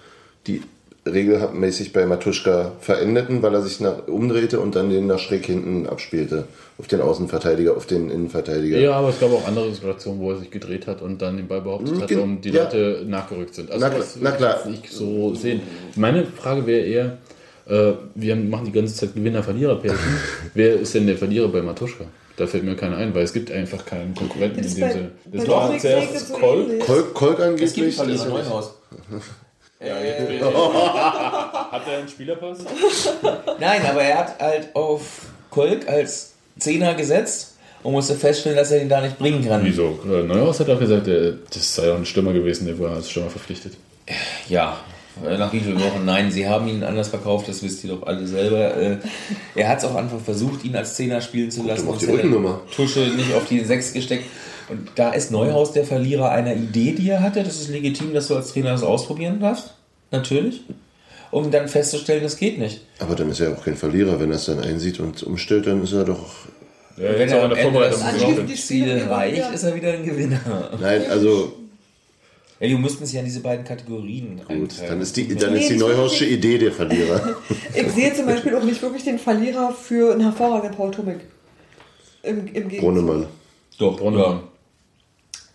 die regelmäßig bei Matuschka verendeten, weil er sich nach, umdrehte und dann den nach schräg hinten abspielte. Auf den Außenverteidiger, auf den Innenverteidiger. Ja, aber es gab auch andere Situationen, wo er sich gedreht hat und dann den Ball behauptet hat und die ja. Leute nachgerückt sind. Also Na klar- das na klar. nicht so sehen. Meine Frage wäre eher, äh, wir machen die ganze Zeit Gewinner-Verlierer-Pärchen. Wer ist denn der Verlierer bei Matuschka? Da fällt mir keiner ein, weil es gibt einfach keinen Konkurrenten Das in dem Sinne. Das war zuerst Kolk. Kolk, Kolk Es gibt angeblich. Verlierer Neuhaus. Hat er einen Spielerpass? Nein, aber er hat halt auf Kolk als Zehner gesetzt und musste feststellen, dass er ihn da nicht bringen kann. Wieso? Äh, Neuhaus hat auch gesagt, der, das sei auch ein Stürmer gewesen, der war als Stürmer verpflichtet. Ja, äh, nach wie vielen Wochen? Nein, sie haben ihn anders verkauft, das wisst ihr doch alle selber. Äh, Er hat es auch einfach versucht, ihn als Zehner spielen zu lassen. auf die Rückennummer. Tusche nicht auf die Sechs gesteckt. Und da ist Neuhaus der Verlierer einer Idee, die er hatte. Das ist legitim, dass du als Trainer das ausprobieren darfst. Natürlich. Um dann festzustellen, das geht nicht. Aber dann ist er auch kein Verlierer, wenn er es dann einsieht und umstellt, dann ist er doch. Ja, Wenn er auch am in der Ende das immer reicht, ist er wieder ein Gewinner. Nein, also Ja, die mussten sich an diese beiden Kategorien gut, einteilen. dann ist die, dann Nee, ist die Neuhausche Idee der Verlierer. Ich sehe zum Beispiel auch nicht wirklich den Verlierer für einen hervorragenden Paul Tomic. Im, im Gegensatz. Brunnemann. Doch, Brunnemann.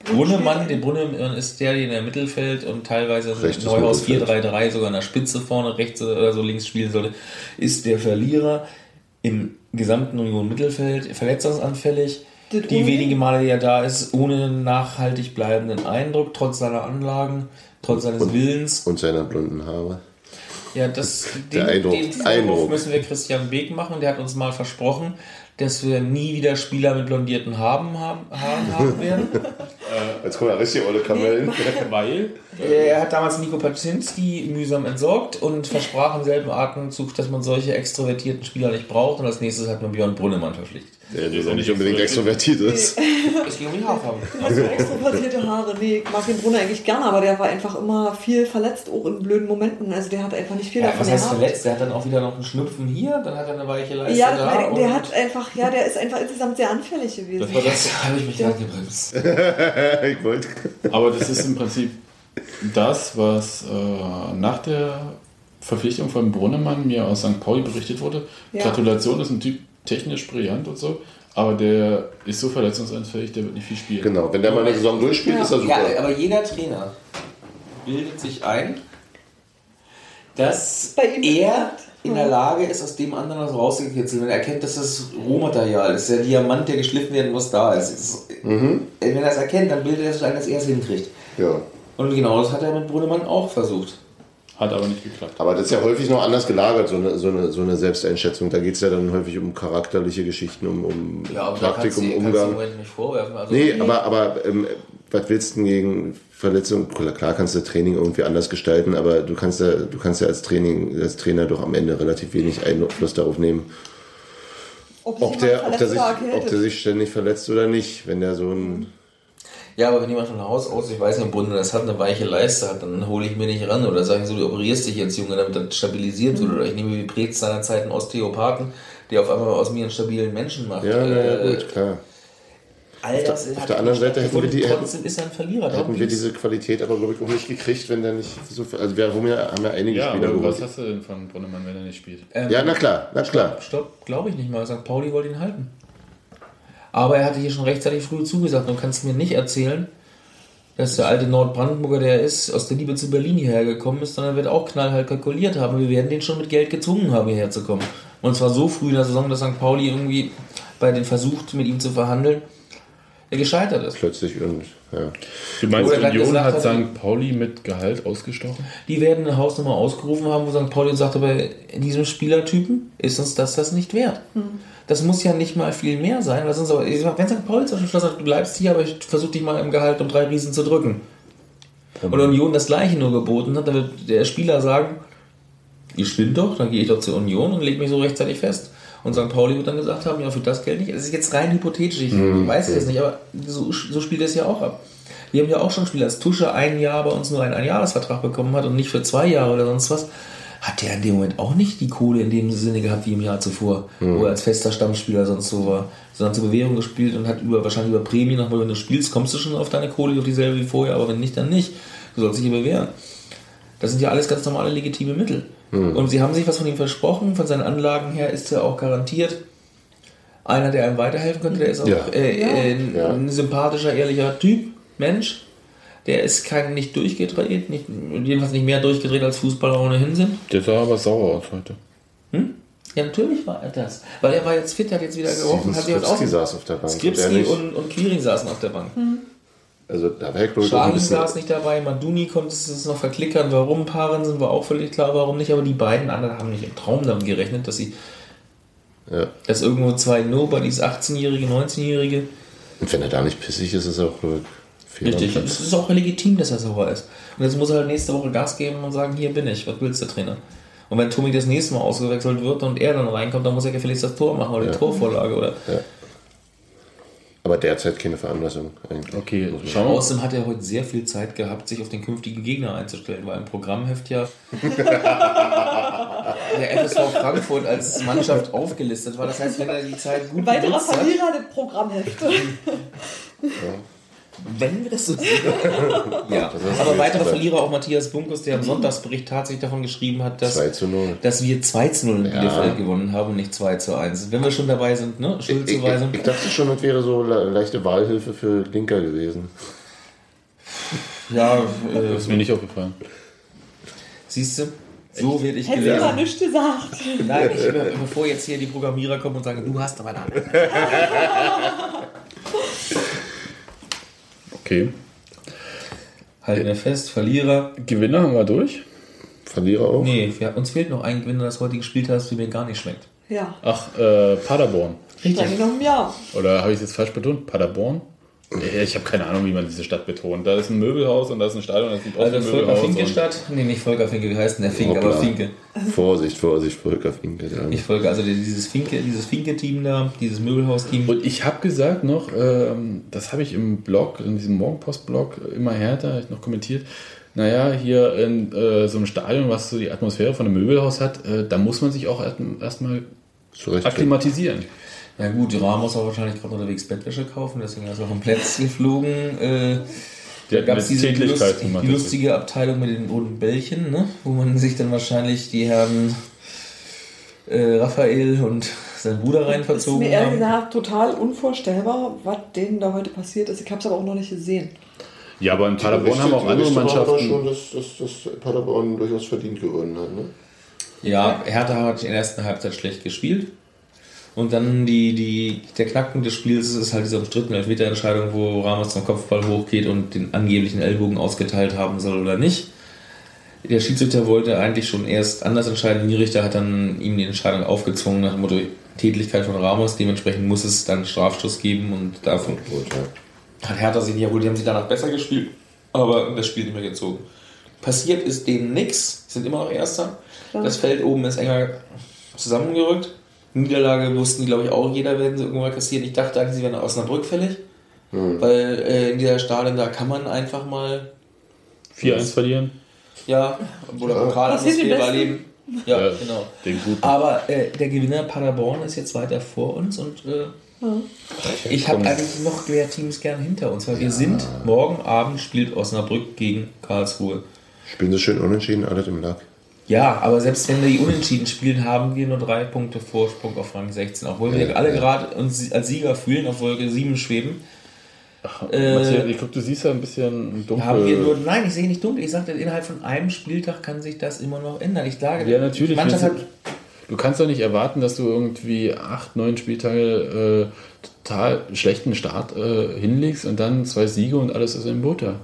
Brunnemann, der Brunnemann ist der, der in der Mittelfeld und teilweise Rechtes Neuhaus Mittelfeld. 4-3-3 sogar in der Spitze vorne rechts oder so links spielen sollte, ist der Verlierer im gesamten Union Mittelfeld, verletzungsanfällig. Das Die wenigen Male, die er da ist, ohne nachhaltig bleibenden Eindruck, trotz seiner Anlagen, trotz seines Willens. Und seiner blonden Haare. Ja, das, Der den, Eindruck- den Vorwurf Eindruck. müssen wir Christian Beek machen. Der hat uns mal versprochen, dass wir nie wieder Spieler mit blondierten Haaren haben, Haaren haben werden. Jetzt kommen ja richtig olle Kamellen. Weil Er hat damals Nico Paczynski mühsam entsorgt und versprach im selben Atemzug, dass man solche extrovertierten Spieler nicht braucht. Und als nächstes hat man Björn Brunnemann verpflichtet. Der der nicht unbedingt extrovertiert ist. Es ging um die Haarfarbe. Also extrovertierte Haare. Nee, ich mag den Brunner eigentlich gerne, aber der war einfach immer viel verletzt, auch in blöden Momenten. Also der hat einfach nicht viel Ja, davon was heißt gehabt. verletzt? Der hat dann auch wieder noch einen Schnupfen hier, dann hat er eine weiche Leiste Ja, da. der, der hat einfach, ja, der ist einfach insgesamt sehr anfällig gewesen. das war das, habe ich mich gerade gebremst. ich wollte. Aber das ist im Prinzip das, was äh, nach der Verpflichtung von Brunnemann mir aus St. Pauli berichtet wurde. Ja. Gratulation ist ein Typ technisch brillant und so, aber der ist so verletzungsanfällig, der wird nicht viel spielen. Genau, wenn der mal eine Saison durchspielt, Ja. ist er super. Ja, aber jeder Trainer bildet sich ein, dass Bei ihm er in der Lage ist, aus dem anderen was rauszukitzeln. Wenn er erkennt, dass das Rohmaterial ist, der Diamant, der geschliffen werden muss, da ist. Es ist Wenn er das erkennt, dann bildet er sich ein, dass er es hinkriegt. Ja. Und genau das hat er mit Brunnemann auch versucht. Hat aber nicht geklappt. Aber das ist ja häufig noch anders gelagert, so eine, so eine, so eine Selbsteinschätzung. Da geht es ja dann häufig um charakterliche Geschichten, um, um Taktik, um Umgang. nicht vorwerfen. Also Nee, aber, aber ähm, was willst du denn gegen Verletzungen? Klar kannst du Training irgendwie anders gestalten, aber du kannst ja, du kannst ja als Training, als Trainer doch am Ende relativ wenig Einfluss darauf nehmen, Ob, ob der, ob der, sich, ob der sich ständig verletzt oder nicht. Wenn der so ein Ja, aber wenn jemand von Haus aus, ich weiß nicht, im Bunde, das hat eine weiche Leiste hat, dann hole ich mir nicht ran. Oder sagen so, du operierst dich jetzt, Junge, damit das stabilisiert wird. Oder ich nehme wie Prez seinerzeit einen Osteopathen, der auf einmal aus mir einen stabilen Menschen macht. ja, na ja, Äh, gut, klar. All das auf der anderen Seite hätten wir die-. Trotzdem ist er ein Verlierer. Hätten wir diese Qualität aber, glaube ich, auch nicht gekriegt, wenn der nicht so viel. Also, wir haben ja, haben ja einige Ja, Spieler aber was hast du denn von Brunnemann, wenn er nicht spielt? Ähm, Ja, na klar, na klar. Stopp, glaube ich nicht mal. St. Pauli wollte ihn halten. Aber er hatte hier schon rechtzeitig früh zugesagt. Du kannst mir nicht erzählen, dass der alte Nordbrandenburger, der ist, aus der Liebe zu Berlin hierher gekommen ist, sondern er wird auch knallhart kalkuliert haben. Wir werden den schon mit Geld gezwungen haben, hierher zu kommen. Und zwar so früh in der Saison, dass St. Pauli irgendwie bei den versucht, mit ihm zu verhandeln, er gescheitert ist. Plötzlich und ja. Du meinst, Oder Union hat hat- St. Pauli mit Gehalt ausgestochen? Die werden eine Hausnummer ausgerufen haben, wo St. Pauli sagte, bei diesem Spielertypen ist uns das das nicht wert. Das muss ja nicht mal viel mehr sein, weil sonst aber, wenn St. Pauli zum Beispiel sagt, du bleibst hier, aber ich versuche dich mal im Gehalt um drei Riesen zu drücken. Und Union das gleiche nur geboten hat, dann wird der Spieler sagen, ihr spinnt doch, dann gehe ich doch zur Union und lege mich so rechtzeitig fest. Und St. Pauli wird dann gesagt haben, ja, für das Geld nicht. Das ist jetzt rein hypothetisch, ich weiß es jetzt nicht, aber so, so spielt es ja auch ab. Wir haben ja auch schon Spieler, als Tusche ein Jahr bei uns nur einen Einjahresvertrag bekommen hat und nicht für zwei Jahre oder sonst was, hat der in dem Moment auch nicht die Kohle in dem Sinne gehabt wie im Jahr zuvor, wo er als fester Stammspieler sonst so war, sondern zur Bewährung gespielt und hat über wahrscheinlich über Prämien nochmal, wenn du spielst, kommst du schon auf deine Kohle, auf dieselbe wie vorher, aber wenn nicht, dann nicht. Du sollst dich hier bewähren. Das sind ja alles ganz normale legitime Mittel. Und sie haben sich was von ihm versprochen, von seinen Anlagen her ist er auch garantiert einer, der einem weiterhelfen könnte. Der ist auch Ja. äh, äh, Ja. ein sympathischer, ehrlicher Typ, Mensch. Der ist kein nicht durchgedreht, nicht, jedenfalls nicht mehr durchgedreht als Fußballer ohnehin sind. Der sah aber sauer aus heute. Ja, natürlich war er das. Weil er war jetzt fit, hat jetzt wieder gerochen, hat Skripski auch. saß auf der Bank. und Skripski und, und Quiring saßen auf der Bank. Also da wäre ich auch ein saß nicht dabei, Manduni konnte es noch verklickern, warum Paaren sind, war auch völlig klar, warum nicht, aber die beiden anderen haben nicht im Traum damit gerechnet, dass sie, Ja. dass irgendwo zwei Nobodies, 18-Jährige, 19-Jährige, Und wenn er da nicht pissig ist, ist er auch richtig, Platz. es ist auch legitim, dass er sauer ist. Und jetzt muss er halt nächste Woche Gas geben und sagen, hier bin ich, was willst du, Trainer? Und wenn Tommy das nächste Mal ausgewechselt wird und er dann reinkommt, dann muss er gefälligst das Tor machen oder die Ja. Torvorlage oder. Aber derzeit keine Veranlassung eigentlich. Okay, schauen wir mal. Außerdem hat er heute sehr viel Zeit gehabt, sich auf den künftigen Gegner einzustellen, weil im Programmheft ja der FSV Frankfurt als Mannschaft aufgelistet war. Das heißt, wenn er die Zeit gut Weiterer Verlierer der Programmhefte. Wenn wir das so sehen. ja, Das aber weiterer gesagt. Verlierer auch Matthias Bunkus, der im Sonntagsbericht tatsächlich davon geschrieben hat, dass, 2 zu 0. dass wir 2 zu 0 in Ja. Bielefeld gewonnen haben und nicht 2 zu 1. Wenn wir schon dabei sind, ne? Ich, ich, Schuldzuweisung. ich dachte schon, das wäre so le leichte Wahlhilfe für Linker gewesen. Ja, Das äh, ist mir nicht aufgefallen. siehst du? So werde ich Hätte gelesen. aber nichts gesagt. Nein, ich, be- bevor jetzt hier die Programmierer kommen und sagen, du hast aber da. Okay. Halten wir fest, Verlierer. Gewinner haben wir durch. Verlierer auch? Nee, wir, uns fehlt noch ein Gewinner des heutigen Spieltags, der mir gar nicht schmeckt. Ja, Ach, äh, Paderborn. streng genommen ja. Oder habe ich es jetzt falsch betont? Paderborn? Äh, Ich habe keine Ahnung, wie man diese Stadt betont. Da ist ein Möbelhaus und da ist ein Stadion, da ist ein Also Volker. Finke Stadt? Nee, nicht Volker Finke, wie heißt denn der Finke? Hoppla. Aber Finke. Vorsicht, Vorsicht, Volker Finke. Der Ich folge also dieses Finke, dieses Finke-Team da, dieses Möbelhaus-Team. Und ich habe gesagt noch, ähm, das habe ich im Blog, in diesem Morgenpost-Blog immer härter ich noch kommentiert. Naja, hier in äh, so einem Stadion, was so die Atmosphäre von einem Möbelhaus hat, äh, da muss man sich auch erst- erstmal akklimatisieren. Ja gut, Ramos war wahrscheinlich gerade unterwegs Bettwäsche kaufen, deswegen ist er vom Platz geflogen. Äh, Die gab es diese lust, gemacht, lustige Abteilung mit den roten Bällchen, ne? wo man sich dann wahrscheinlich die Herren äh, Raphael und sein Bruder rein Das ist verzogen mir ehrlich gesagt total unvorstellbar, was denen da heute passiert ist. Ich habe es aber auch noch nicht gesehen. Ja, aber in Paderborn haben auch Die andere Gerüchte waren aber Mannschaften. schon, dass, dass, dass Paderborn durchaus verdient gewonnen hat. Ne? Ja, Hertha hat in der ersten Halbzeit schlecht gespielt. Und dann die, die, der Knackpunkt des Spiels ist halt diese umstrittene Elfmeterentscheidung, wo Ramos zum Kopfball hochgeht und den angeblichen Ellbogen ausgeteilt haben soll oder nicht. Der Schiedsrichter wollte eigentlich schon erst anders entscheiden. Die Richter hat dann ihm die Entscheidung aufgezwungen nach dem Motto Tätigkeit von Ramos. Dementsprechend muss es dann Strafstoß geben und davon Gut, ja. hat Hertha sich ja wohl, die haben sich danach besser gespielt, aber das Spiel nicht mehr gezogen. Passiert ist denen nichts, sind immer noch Erster. Das Feld oben ist enger zusammengerückt. Niederlage wussten die, glaube ich, auch jeder, werden sie irgendwann kassieren. Ich dachte eigentlich, sie wären Osnabrück fällig, weil äh, in dieser Stadion, da kann man einfach mal, 4-1 verlieren. ja, oder Passiert Pokalatmosphäre erleben. Ja, Ja. genau. Aber äh, der Gewinner Paderborn ist jetzt weiter vor uns und äh, ich habe eigentlich noch mehr Teams gern hinter uns, weil wir sind, morgen Abend spielt Osnabrück gegen Karlsruhe. Spielen sie schön unentschieden, alles im Lack. Ja, aber selbst wenn wir die Unentschieden spielen, haben wir nur drei Punkte Vorsprung auf Rang 16. Obwohl wir Ja, alle ja. gerade uns als Sieger fühlen, auf Wolke 7 schweben, Äh, Matthias, ich glaube, du siehst ja ein bisschen dunkel. haben wir nur, nein, ich sehe nicht dunkel, ich sagte, innerhalb von einem Spieltag kann sich das immer noch ändern. Ich sage, Ja, natürlich. Mannschaft hat, du kannst doch nicht erwarten, dass du irgendwie acht, neun Spieltage äh, total schlechten Start äh, hinlegst und dann zwei Siege und alles ist im Butter.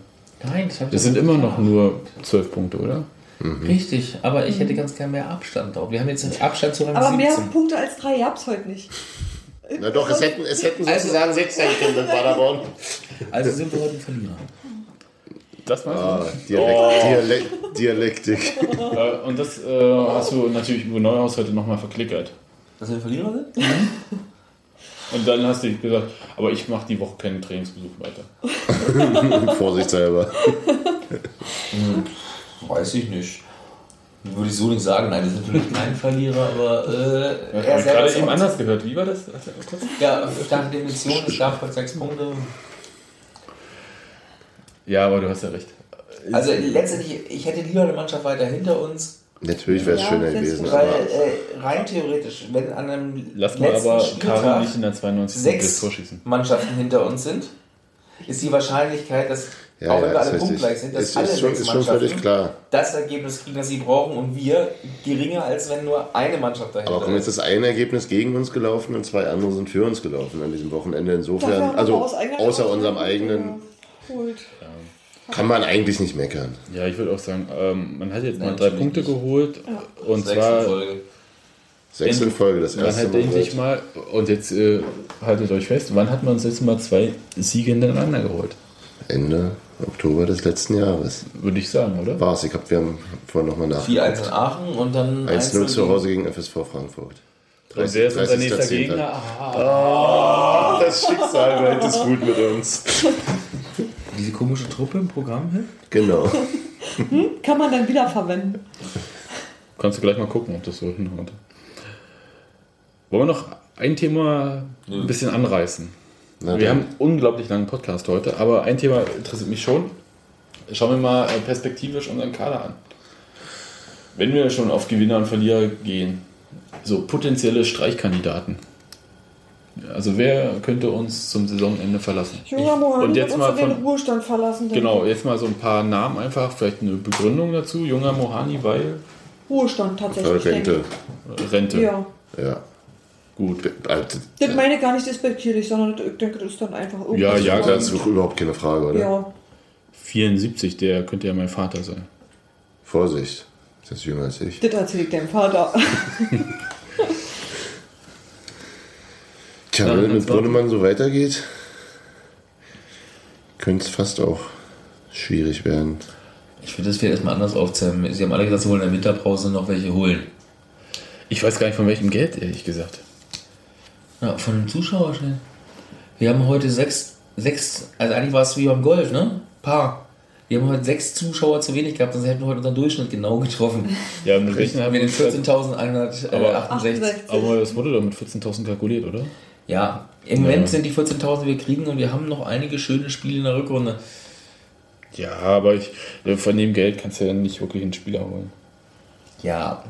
Nein, das, hab ich Das sind immer noch nur zwölf Punkte, oder? Richtig, aber ich hätte ganz gern mehr Abstand auch. Wir haben jetzt einen Abstand zu Rang Aber mehr 17. Punkte als drei gab es heute nicht. Na doch, es hätten, es hätten Also- sozusagen sechs sein können mit Paderborn. Also sind wir heute Verlierer. Das du? Ah, Dialekt, Oh. Dialekt, Dialektik. Äh, und das äh, hast du natürlich über Neuhaus heute nochmal verklickert. Dass wir Verlierer sind? Und dann hast du gesagt, aber ich mache die Woche keinen Trainingsbesuch weiter. Vorsichtshalber. Weiß ich nicht. Würde ich so nicht sagen. Nein, wir sind natürlich kein Verlierer, aber äh, Ich er habe selber gerade ist eben anders gehört. Wie war das? Ja, starke Definition, es gab heute sechs Punkte. Ja, aber du hast ja recht. Also letztendlich, ich hätte lieber eine Mannschaft weiter hinter uns, Natürlich wäre es Ja, schöner das gewesen, weil aber äh, rein theoretisch, wenn an einem Lass mal letzten aber Karin Spieltag nicht in der 92. das sechs. Mannschaften hinter uns sind, ist die Wahrscheinlichkeit, dass ja, auch wenn ja, wir ist alle punktgleich sind, dass Ist, alle ist, schon, sechs ist schon völlig Mannschaften klar. das Ergebnis kriegen, das sie brauchen und wir geringer, als wenn nur eine Mannschaft dahinter Aber komm, jetzt ist. ein Ergebnis gegen uns gelaufen und zwei andere sind für uns gelaufen an diesem Wochenende. Insofern, also außer unserem eigenen, geholt. kann man eigentlich nicht meckern. Ja, ich würde auch sagen, ähm, man hat jetzt mal drei Punkte nicht. geholt. Und Sechs in zwar, Folge. Sechs in Folge, das man erste hat Mal. endlich mal, und jetzt äh, haltet euch fest, wann hat man uns jetzt mal zwei Siege hintereinander geholt? Ende Oktober des letzten Jahres. Würde ich sagen, oder? War es. Ich glaube, wir haben vorhin nochmal nach. 4-1 in Aachen und dann 1-0 zu Hause gegen FSV Frankfurt. Und wer ist unser 30.10.. nächster Gegner? Ah, Ah, das Schicksal meint es gut mit uns. Diese komische Truppe im Programm hier? Genau. Kann man dann wieder verwenden. kannst du gleich mal gucken, ob das so hinhaut. Wollen wir noch ein Thema ein bisschen anreißen? Na Wir haben einen unglaublich langen Podcast heute, aber ein Thema interessiert mich schon. Schauen wir mal äh, perspektivisch unseren Kader an. Wenn wir schon auf Gewinner und Verlierer gehen, so potenzielle Streichkandidaten. Also wer könnte uns zum Saisonende verlassen? Junger Mohammed und jetzt mal uns in den von Ruhestand verlassen. genau jetzt mal so ein paar Namen einfach, vielleicht eine Begründung dazu. Junger Mohani, weil. Ruhestand tatsächlich. Rente. Rente. Ja. Ja. Gut. Also, Das meine ich gar nicht despektierlich, sondern ich denke, das ist dann einfach irgendwas. Ja, ja, das ist doch überhaupt keine Frage, oder? Ja. 74, der könnte ja mein Vater sein. Vorsicht. Das ist jünger als ich. Das erzähle ich deinem Vater. Tja, Ja, wenn es mit Brunnemann so weitergeht, könnte es fast auch schwierig werden. Ich würde das vielleicht erstmal anders aufzählen. Sie haben alle gesagt, sie wollen in der Winterpause noch welche holen. Ich weiß gar nicht von welchem Geld, ehrlich gesagt. Ja, von den Zuschauern schnell. Wir haben heute sechs, sechs, also eigentlich war es wie beim Golf, ne? Paar. Wir haben heute sechs Zuschauer zu wenig gehabt, sonst hätten wir heute unseren Durchschnitt genau getroffen. Ja, mit Rechnen haben wir den uns 14.168. Aber das wurde doch mit 14.000 kalkuliert, oder? Ja, im Moment Ja. sind die 14.000, die wir kriegen und wir haben noch einige schöne Spiele in der Rückrunde. Ja, aber ich, von dem Geld kannst du ja nicht wirklich einen Spieler holen. Ja,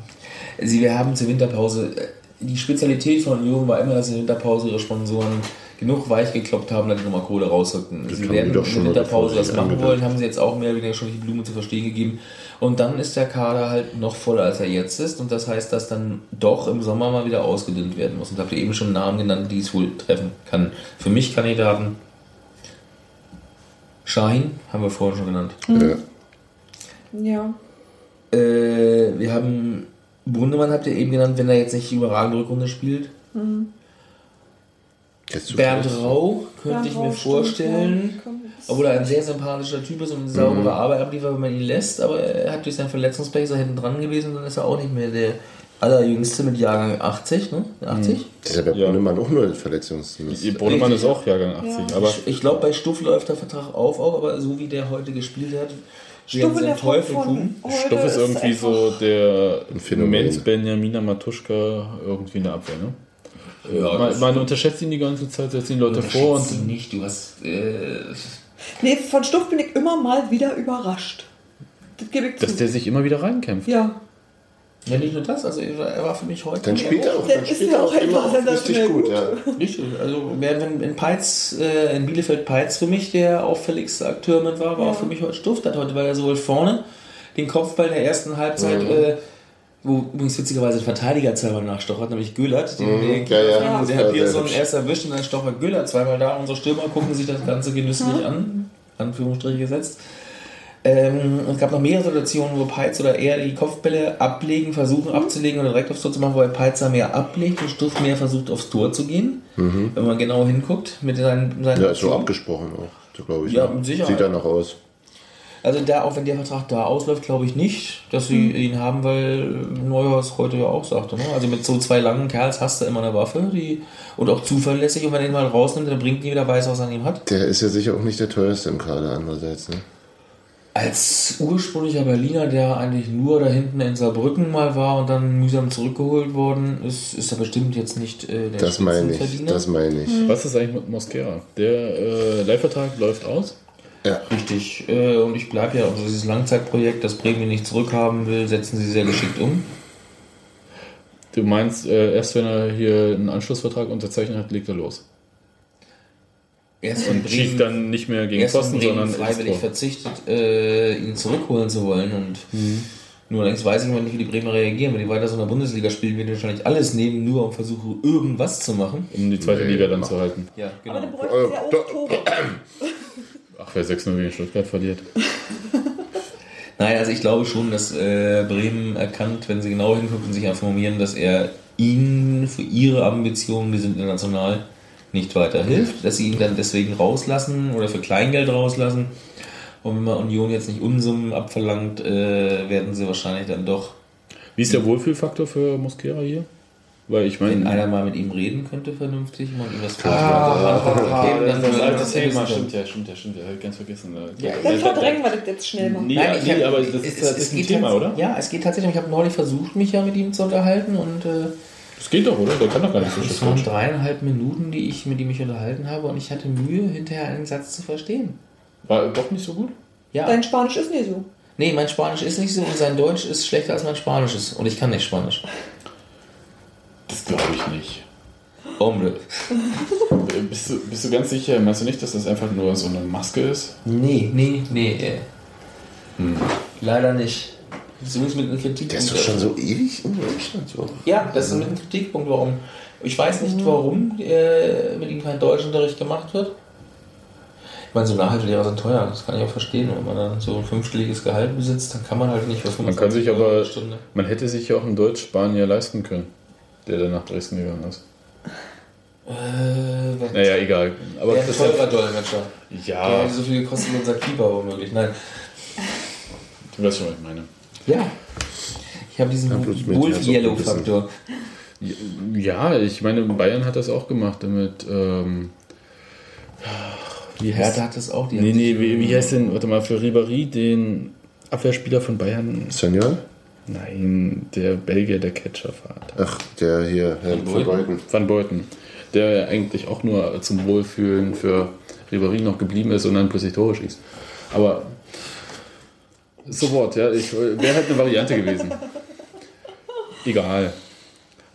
sie, wir haben zur Winterpause, äh, die Spezialität von Union war immer, dass sie in der Winterpause ihre Sponsoren genug weich gekloppt haben, dass sie nochmal Kohle rausrückten. Das Sie werden in der Winterpause das machen wollen, haben sie jetzt auch mehr oder weniger schon die Blume zu verstehen gegeben. Und dann ist der Kader halt noch voller, als er jetzt ist. Und das heißt, dass dann doch im Sommer mal wieder ausgedünnt werden muss. Und habt ihr eben schon Namen genannt, die es wohl treffen kann. Für mich Kandidaten Shahin, haben wir vorhin schon genannt. Ja. Ja. Äh, wir haben Brunnemann habt ihr eben genannt, wenn er jetzt nicht die überragende Rückrunde spielt. Zu Bernd. Rau könnte Bernd ich Rau mir stimmt, vorstellen. Obwohl er ein sehr sympathischer Typ ist und eine saubere Arbeit abliefert, wenn man ihn lässt, aber er hat durch sein Verletzungspech er hinten dran gewesen und dann ist er auch nicht mehr der allerjüngste mit Jahrgang 80, ne? 80? Das ist ja bei Ja. Brunnemann auch nur Verletzungsdienst. Ihr Brunnemann ist auch Jahrgang 80, Ja. aber Ich, ich glaube, bei Stuff läuft der Vertrag auf, auch, aber so wie der heute gespielt hat, sie der Teufel von Stoff ist irgendwie so der Phänomen. Menz Benjamina Matuschka irgendwie in der Abwehr, ne? Ja, man, man unterschätzt ihn die ganze Zeit, setzt ihn Leute vor Schätzt ihn und nicht, du hast. Äh, Nee, von Stuff bin ich immer mal wieder überrascht. Das gebe ich dass zu. der sich immer wieder reinkämpft. Ja. Ja, nicht nur das, also er war für mich heute. Dann spielt er auch, Der dann ist spielt er auch auch immer auch richtig gut. gut. Ja. Richtig, also wer wenn in Peitz, äh, in Bielefeld Peitz für mich der auffälligste Akteur mit war, war Ja. auch für mich heute Stuft hat heute, weil er sowohl vorne den Kopfball in der ersten Halbzeit Mhm. äh, Wo übrigens witzigerweise ein Verteidiger zweimal nachstochert, nämlich Göllert. Den Mhm, der, ja, ja, der hat sehr Pearson hübsch. erst erwischt und dann stochert Göllert zweimal da. Unsere Stürmer gucken sich das Ganze genüsslich an. Anführungsstriche gesetzt. Ähm, es gab noch mehrere Situationen, wo Peitz oder er die Kopfbälle ablegen, versuchen abzulegen oder direkt aufs Tor zu machen, wo Peitzer mehr ablegt und Stuff mehr versucht aufs Tor zu gehen. Mhm. Wenn man genau hinguckt mit seinen, seinen Ja, ist so abgesprochen auch, glaube ich. Ja, ne? mit Sicherheit. Sieht danach aus. Also da, auch wenn der Vertrag da ausläuft, glaube ich nicht, dass sie Mhm. ihn haben, weil Neuhaus heute ja auch sagte. Ne? Also mit so zwei langen Kerls hast du immer eine Waffe, die und auch zuverlässig. Und wenn er ihn mal rausnimmt, dann bringt ihn wieder weiß, was er an ihm hat. Der ist ja sicher auch nicht der teuerste im Kader andererseits. Ne? Als ursprünglicher Berliner, der eigentlich nur da hinten in Saarbrücken mal war und dann mühsam zurückgeholt worden ist, ist er bestimmt jetzt nicht äh, der Das meine ich, das meine ich. Was ist eigentlich mit Mosquera? Der äh, Leihvertrag läuft aus. Ja. Richtig. Äh, und ich bleibe ja, also dieses Langzeitprojekt, das Bremen nicht zurückhaben will, setzen sie sehr geschickt um. Du meinst, äh, erst wenn er hier einen Anschlussvertrag unterzeichnet hat, legt er los. Erst Und schießt dann nicht mehr gegen Bremen sondern freiwillig verzichtet, äh, ihn zurückholen zu wollen. Und nur allerdings weiß ich immer nicht, wie die Bremer reagieren. Wenn die weiter so in der Bundesliga spielen, werden die wahrscheinlich alles nehmen, nur um versuchen, irgendwas zu machen. Um die zweite Nee, Liga dann zu halten. Ja, genau. Aber dann bräuchten sie ja auch Tore. Ach, wer 6-0 gegen Stuttgart verliert. Nein, also ich glaube schon, dass äh, Bremen erkannt, wenn sie genau hingucken und sich informieren, dass er ihnen für ihre Ambitionen, die sind international, nicht weiterhilft, dass sie ihn dann deswegen rauslassen oder für Kleingeld rauslassen. Und wenn man Union jetzt nicht Unsummen abverlangt, äh, werden sie wahrscheinlich dann doch, Wie ist der Wohlfühlfaktor für Mosquera hier? Weil ich wenn meine, einer mal mit ihm reden könnte, vernünftig, und ihm das Ah, vorschlagen, das, das würde alte das Thema, wissen. stimmt ja, stimmt ja, stimmt ja, ich ganz vergessen. Ja, Dann verdrängen wir das jetzt schnell mal. Nee, Nein, ich nee, hab- aber das es- ist es- tatsächlich es ein Thema, oder? Ja, es geht tatsächlich. Ich habe neulich versucht, mich ja mit ihm zu unterhalten und äh, Das geht doch, oder? Der kann doch gar nicht so Es schlecht waren dreieinhalb Minuten, die ich, mit ihm mich unterhalten habe und ich hatte Mühe, hinterher einen Satz zu verstehen. War doch nicht so gut? Ja. Dein Spanisch ist nicht so. Nee, mein Spanisch ist nicht so und sein Deutsch ist schlechter als mein Spanisch ist. Und ich kann nicht Spanisch. Das glaube ich nicht. Hombre. Äh, Bist du, bist du ganz sicher? Meinst du nicht, dass das einfach nur so eine Maske ist? Nee, nee, nee. Äh. Hm. Leider nicht. Zumindest mit einem Kritikpunkt. Der ist doch schon so ewig in Deutschland. So. Ja, das ist mit einem Kritikpunkt, warum. Ich weiß nicht, warum äh, mit ihm kein Deutschunterricht gemacht wird. Ich meine, so Nachhilfelehrer sind teuer, das kann ich auch verstehen. Wenn man dann so ein fünfstelliges Gehalt besitzt, dann kann man halt nicht für Man kann sich 25 aber, Stunde. man hätte sich ja auch einen Deutsch-Spanier leisten können, der dann nach Dresden gegangen ist. Äh, Naja, egal. Aber der ein das teurer Dolmetscher. Der ja, hätte so viel gekostet wie unser Keeper womöglich. Nein. du weißt schon, was ich meine. Ja. Ich habe diesen Ja, Wolf-Yellow-Faktor. Ja, ich meine, Bayern hat das auch gemacht damit. Ähm, wie Hertha hat das auch. Die Nee, nee, wie, wie heißt denn, warte mal, für Ribéry, den Abwehrspieler von Bayern? Senior? Nein, der Belgier, der Catcher-Fahrt. Ach, der hier, Herr Van von Beuten. Van Beuten. Der ja eigentlich auch nur zum Wohlfühlen für Ribéry noch geblieben ist und dann plötzlich Tore schießt. Aber sofort, ja, ich, wäre halt eine Variante gewesen. Egal.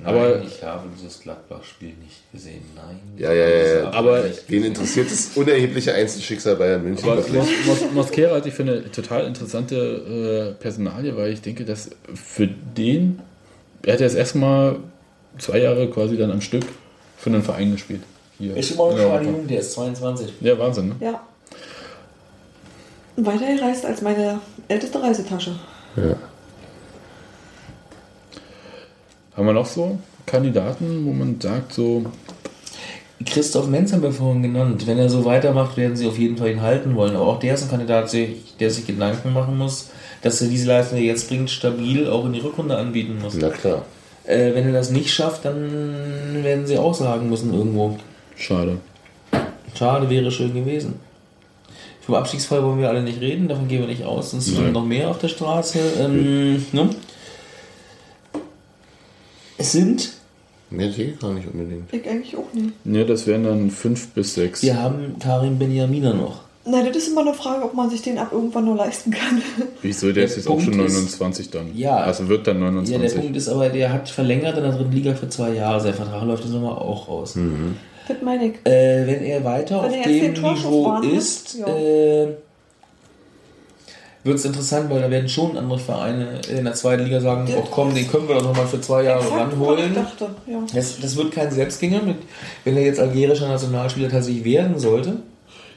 Aber- Nein, ich habe dieses Gladbach-Spiel nicht gesehen. Nein. Ja, ja, ja, ja. Aber Wen interessiert das unerhebliche Einzelschicksal Bayern München? Aber wirklich? Mos Mos Mosquera halte ich für eine total interessante äh, Personalie, weil ich denke, dass für den, er hat ja das erste Mal zwei Jahre quasi dann am Stück für einen Verein gespielt. Hier Ist immer noch in Europa. gerade jung, der ist 22. Ja, Wahnsinn, ne? Ja. Weiter gereist als meine älteste Reisetasche. Ja. Haben wir noch so Kandidaten, wo man sagt, so, Christoph Menz haben wir vorhin genannt. Wenn er so weitermacht, werden sie auf jeden Fall ihn halten wollen. Aber auch der ist ein Kandidat, der sich Gedanken machen muss, dass er diese Leistung, die er jetzt bringt, stabil auch in die Rückrunde anbieten muss. Na klar. Äh, wenn er das nicht schafft, dann werden sie auch sagen müssen irgendwo. schade. Schade wäre schön gewesen. Vom Abstiegsfall wollen wir alle nicht reden, davon gehen wir nicht aus, sonst sind noch mehr auf der Straße. Ähm, ne? Es sind, Mehr sehe ich gar nicht unbedingt. Ich eigentlich auch nicht. Ja, das wären dann fünf bis sechs. wir haben Karim Benjamina noch. Nein, das ist immer eine Frage, ob man sich den ab irgendwann nur leisten kann. Wieso, der Der ist jetzt auch Punkt schon ist- 29 dann. Ja. Also wird dann Ja, der 29. Punkt ist aber, der hat verlängert in der dritten Liga für zwei Jahre. Sein Vertrag läuft im Sommer auch aus. Das meine ich. Äh, wenn er weiter Wenn auf er dem Niveau ist, ja. äh, wird es interessant, weil da werden schon andere Vereine in der zweiten Liga sagen, oh komm, den können wir doch nochmal für zwei Jahre Exakt, ranholen. dachte, ja. Das, das wird kein Selbstgänger, mit, wenn er jetzt algerischer Nationalspieler tatsächlich werden sollte.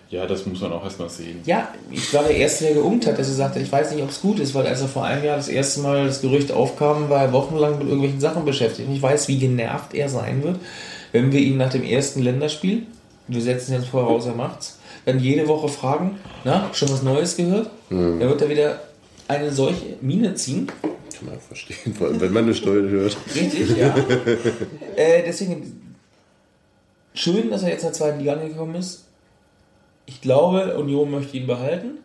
Ja, das muss man auch erstmal sehen. Ja, ich war der Erste, der geunkt hat, dass er sagte, ich weiß nicht, ob es gut ist, weil als er vor einem Jahr das erste Mal das Gerücht aufkam, war er wochenlang mit irgendwelchen Sachen beschäftigt. Und ich weiß, wie genervt er sein wird, wenn wir ihn nach dem ersten Länderspiel, wir setzen jetzt voraus, er macht's, dann jede Woche fragen, na, schon was Neues gehört? Dann wird er wieder eine solche Mine ziehen. Kann man verstehen, vor allem wenn man eine Steuer hört. Richtig, ja. äh, deswegen schön, dass er jetzt in der zweiten Liga angekommen ist. Ich glaube, Union möchte ihn behalten.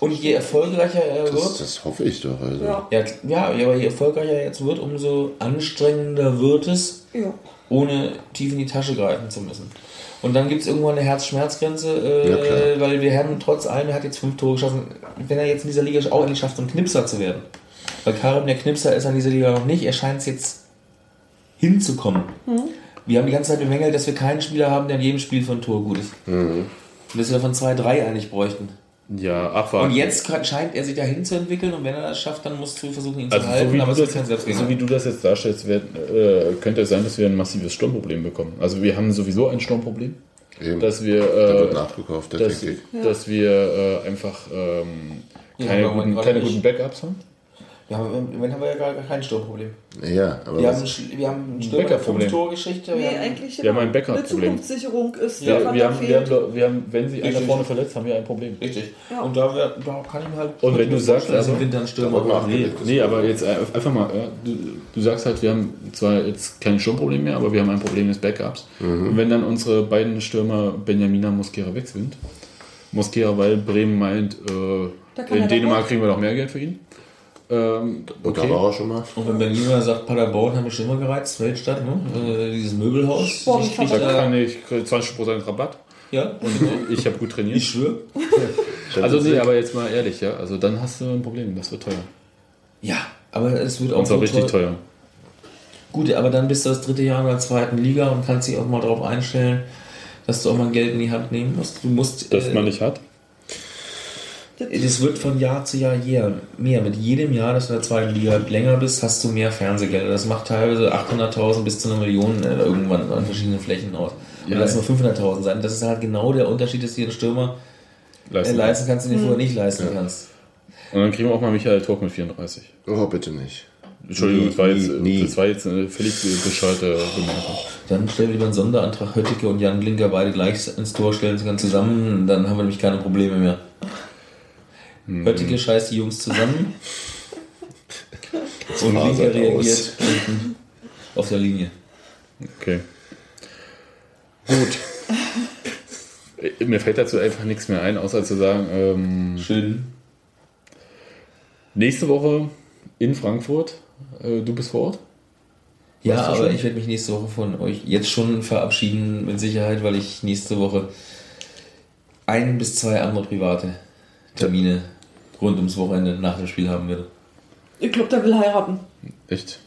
Und je erfolgreicher er Das, wird, das hoffe ich doch. Also. Ja. ja, ja, aber je erfolgreicher er jetzt wird, umso anstrengender wird es, Ja. Ohne tief in die Tasche greifen zu müssen. Und dann gibt es irgendwann eine Herz-Schmerz-Grenze, äh, Ja, weil wir haben trotz allem, er hat jetzt fünf Tore geschossen, wenn er jetzt in dieser Liga auch endlich schafft, so ein Knipser zu werden. Weil Karim der Knipser ist an dieser Liga noch nicht, er scheint es jetzt hinzukommen. Wir haben die ganze Zeit bemängelt, dass wir keinen Spieler haben, der in jedem Spiel ein Tor gut ist. Und dass wir davon zwei, drei eigentlich bräuchten. Ja, abwarten. Und jetzt scheint er sich dahin zu entwickeln und wenn er das schafft, dann musst du versuchen, ihn zu Also so halten, wie, aber du es wird kein das, Selbstgänger. so wie du das jetzt darstellst, wird, äh, könnte es sein, dass wir ein massives Sturmproblem bekommen. Also wir haben sowieso ein Sturmproblem, Eben. dass wir, Da wird äh, nachgekauft, das dass, denke ich. dass wir äh, einfach ähm, Ja, keine, man guten, keine guten Backups haben. Ja, aber im Moment haben wir ja gar kein Sturmproblem. Ja, aber Wir haben, Sch- wir haben einen Stürmer, Backup-Problem. fünf Tore-Geschichte. Nee, wir haben- eigentlich Wir haben ein eine Backup-Problem. Zukunftssicherung ist, Wir, die wir, haben, wir, haben, wir haben, wenn sie einer vorne verletzt, haben wir ein Problem. Richtig. Ja. Und da, da kann ich mir halt. Und wenn du sagst, also im Winter da Stürmer. wird Nee. Nee, aber jetzt äh, einfach mal, ja, du, du sagst halt, wir haben zwar jetzt kein Sturmproblem mehr, aber wir haben ein Problem des Backups. Und wenn dann unsere beiden Stürmer Benjamina und Mosquera weg sind, Mosquera, weil Bremen meint, äh, in Dänemark kriegen wir noch mehr Geld für ihn. Ähm, Und da okay. war er schon mal. Und wenn Berliner sagt, Paderborn haben wir schon immer gereizt, Weltstadt, ne? Äh, dieses Möbelhaus. Sportverband. Ich krieg Da kann ich 20% Rabatt ja, und ich habe gut trainiert. ich schwöre. Also nee, aber jetzt mal ehrlich, ja, also dann hast du ein Problem, das wird teuer. Ja, aber es wird auch Und zwar so richtig teuer. teuer. Gut, aber dann bist du das dritte Jahr in der zweiten Liga und kannst dich auch mal darauf einstellen, dass du auch mal Geld in die Hand nehmen musst. Du musst. Das äh, man nicht hat. Das wird von Jahr zu Jahr mehr. mehr. Mit jedem Jahr, dass du in der zweiten Liga länger bist, hast du mehr Fernsehgelder. Das macht teilweise 800.000 bis zu einer Million äh, irgendwann an verschiedenen Flächen aus. Und Ja. lass nur 500.000 sein. Das ist halt genau der Unterschied, dass du dir einen Stürmer äh, Leisten. leisten kannst, den du vorher nicht leisten kannst. Und dann kriegen wir auch mal Michael Tork mit 34. Oh, bitte nicht. Entschuldigung, Nie, das, war jetzt, nie, nie. das war jetzt eine völlig bescheuerte Bemerkung. Dann stellen wir lieber einen Sonderantrag Höttike und Jan Blinker beide gleich ins Tor stellen sie dann zusammen, dann haben wir nämlich keine Probleme mehr. Höttike scheißt die Jungs zusammen und Blinker reagiert unten auf der Linie. Okay. Gut. Mir fällt dazu einfach nichts mehr ein, außer zu sagen, ähm, Schön. nächste Woche in Frankfurt, äh, du bist vor Ort? Ja, aber ich werde mich nächste Woche von euch jetzt schon verabschieden, mit Sicherheit, weil ich nächste Woche ein bis zwei andere private Termine rund ums Wochenende nach dem Spiel haben werde. Ich glaube, der will heiraten. Echt?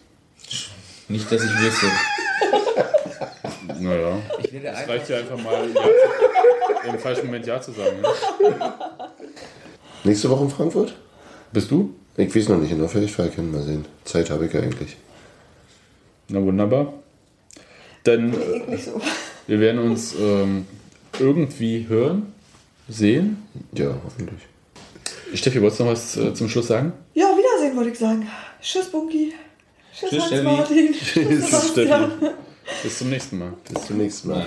Nicht, dass ich wüsste. Naja. Ich werde Es reicht ja einfach mal ja im falschen Moment Ja zu sagen. Ne? Nächste Woche in Frankfurt? Bist du? Ich weiß noch nicht, in der Vielleicht können wir sehen. Zeit habe ich ja eigentlich. Na wunderbar. Dann, äh, Ich nicht so. wir werden uns ähm, irgendwie hören, sehen. Ja, hoffentlich. Steffi, wolltest du noch was äh, zum Schluss sagen? Ja, Wiedersehen wollte ich sagen. Tschüss, Bunky. Tschüss, Tschüss, Steffi. Hans-Martin. Tschüss, Sebastian. Bis zum nächsten Mal. Bis zum nächsten Mal.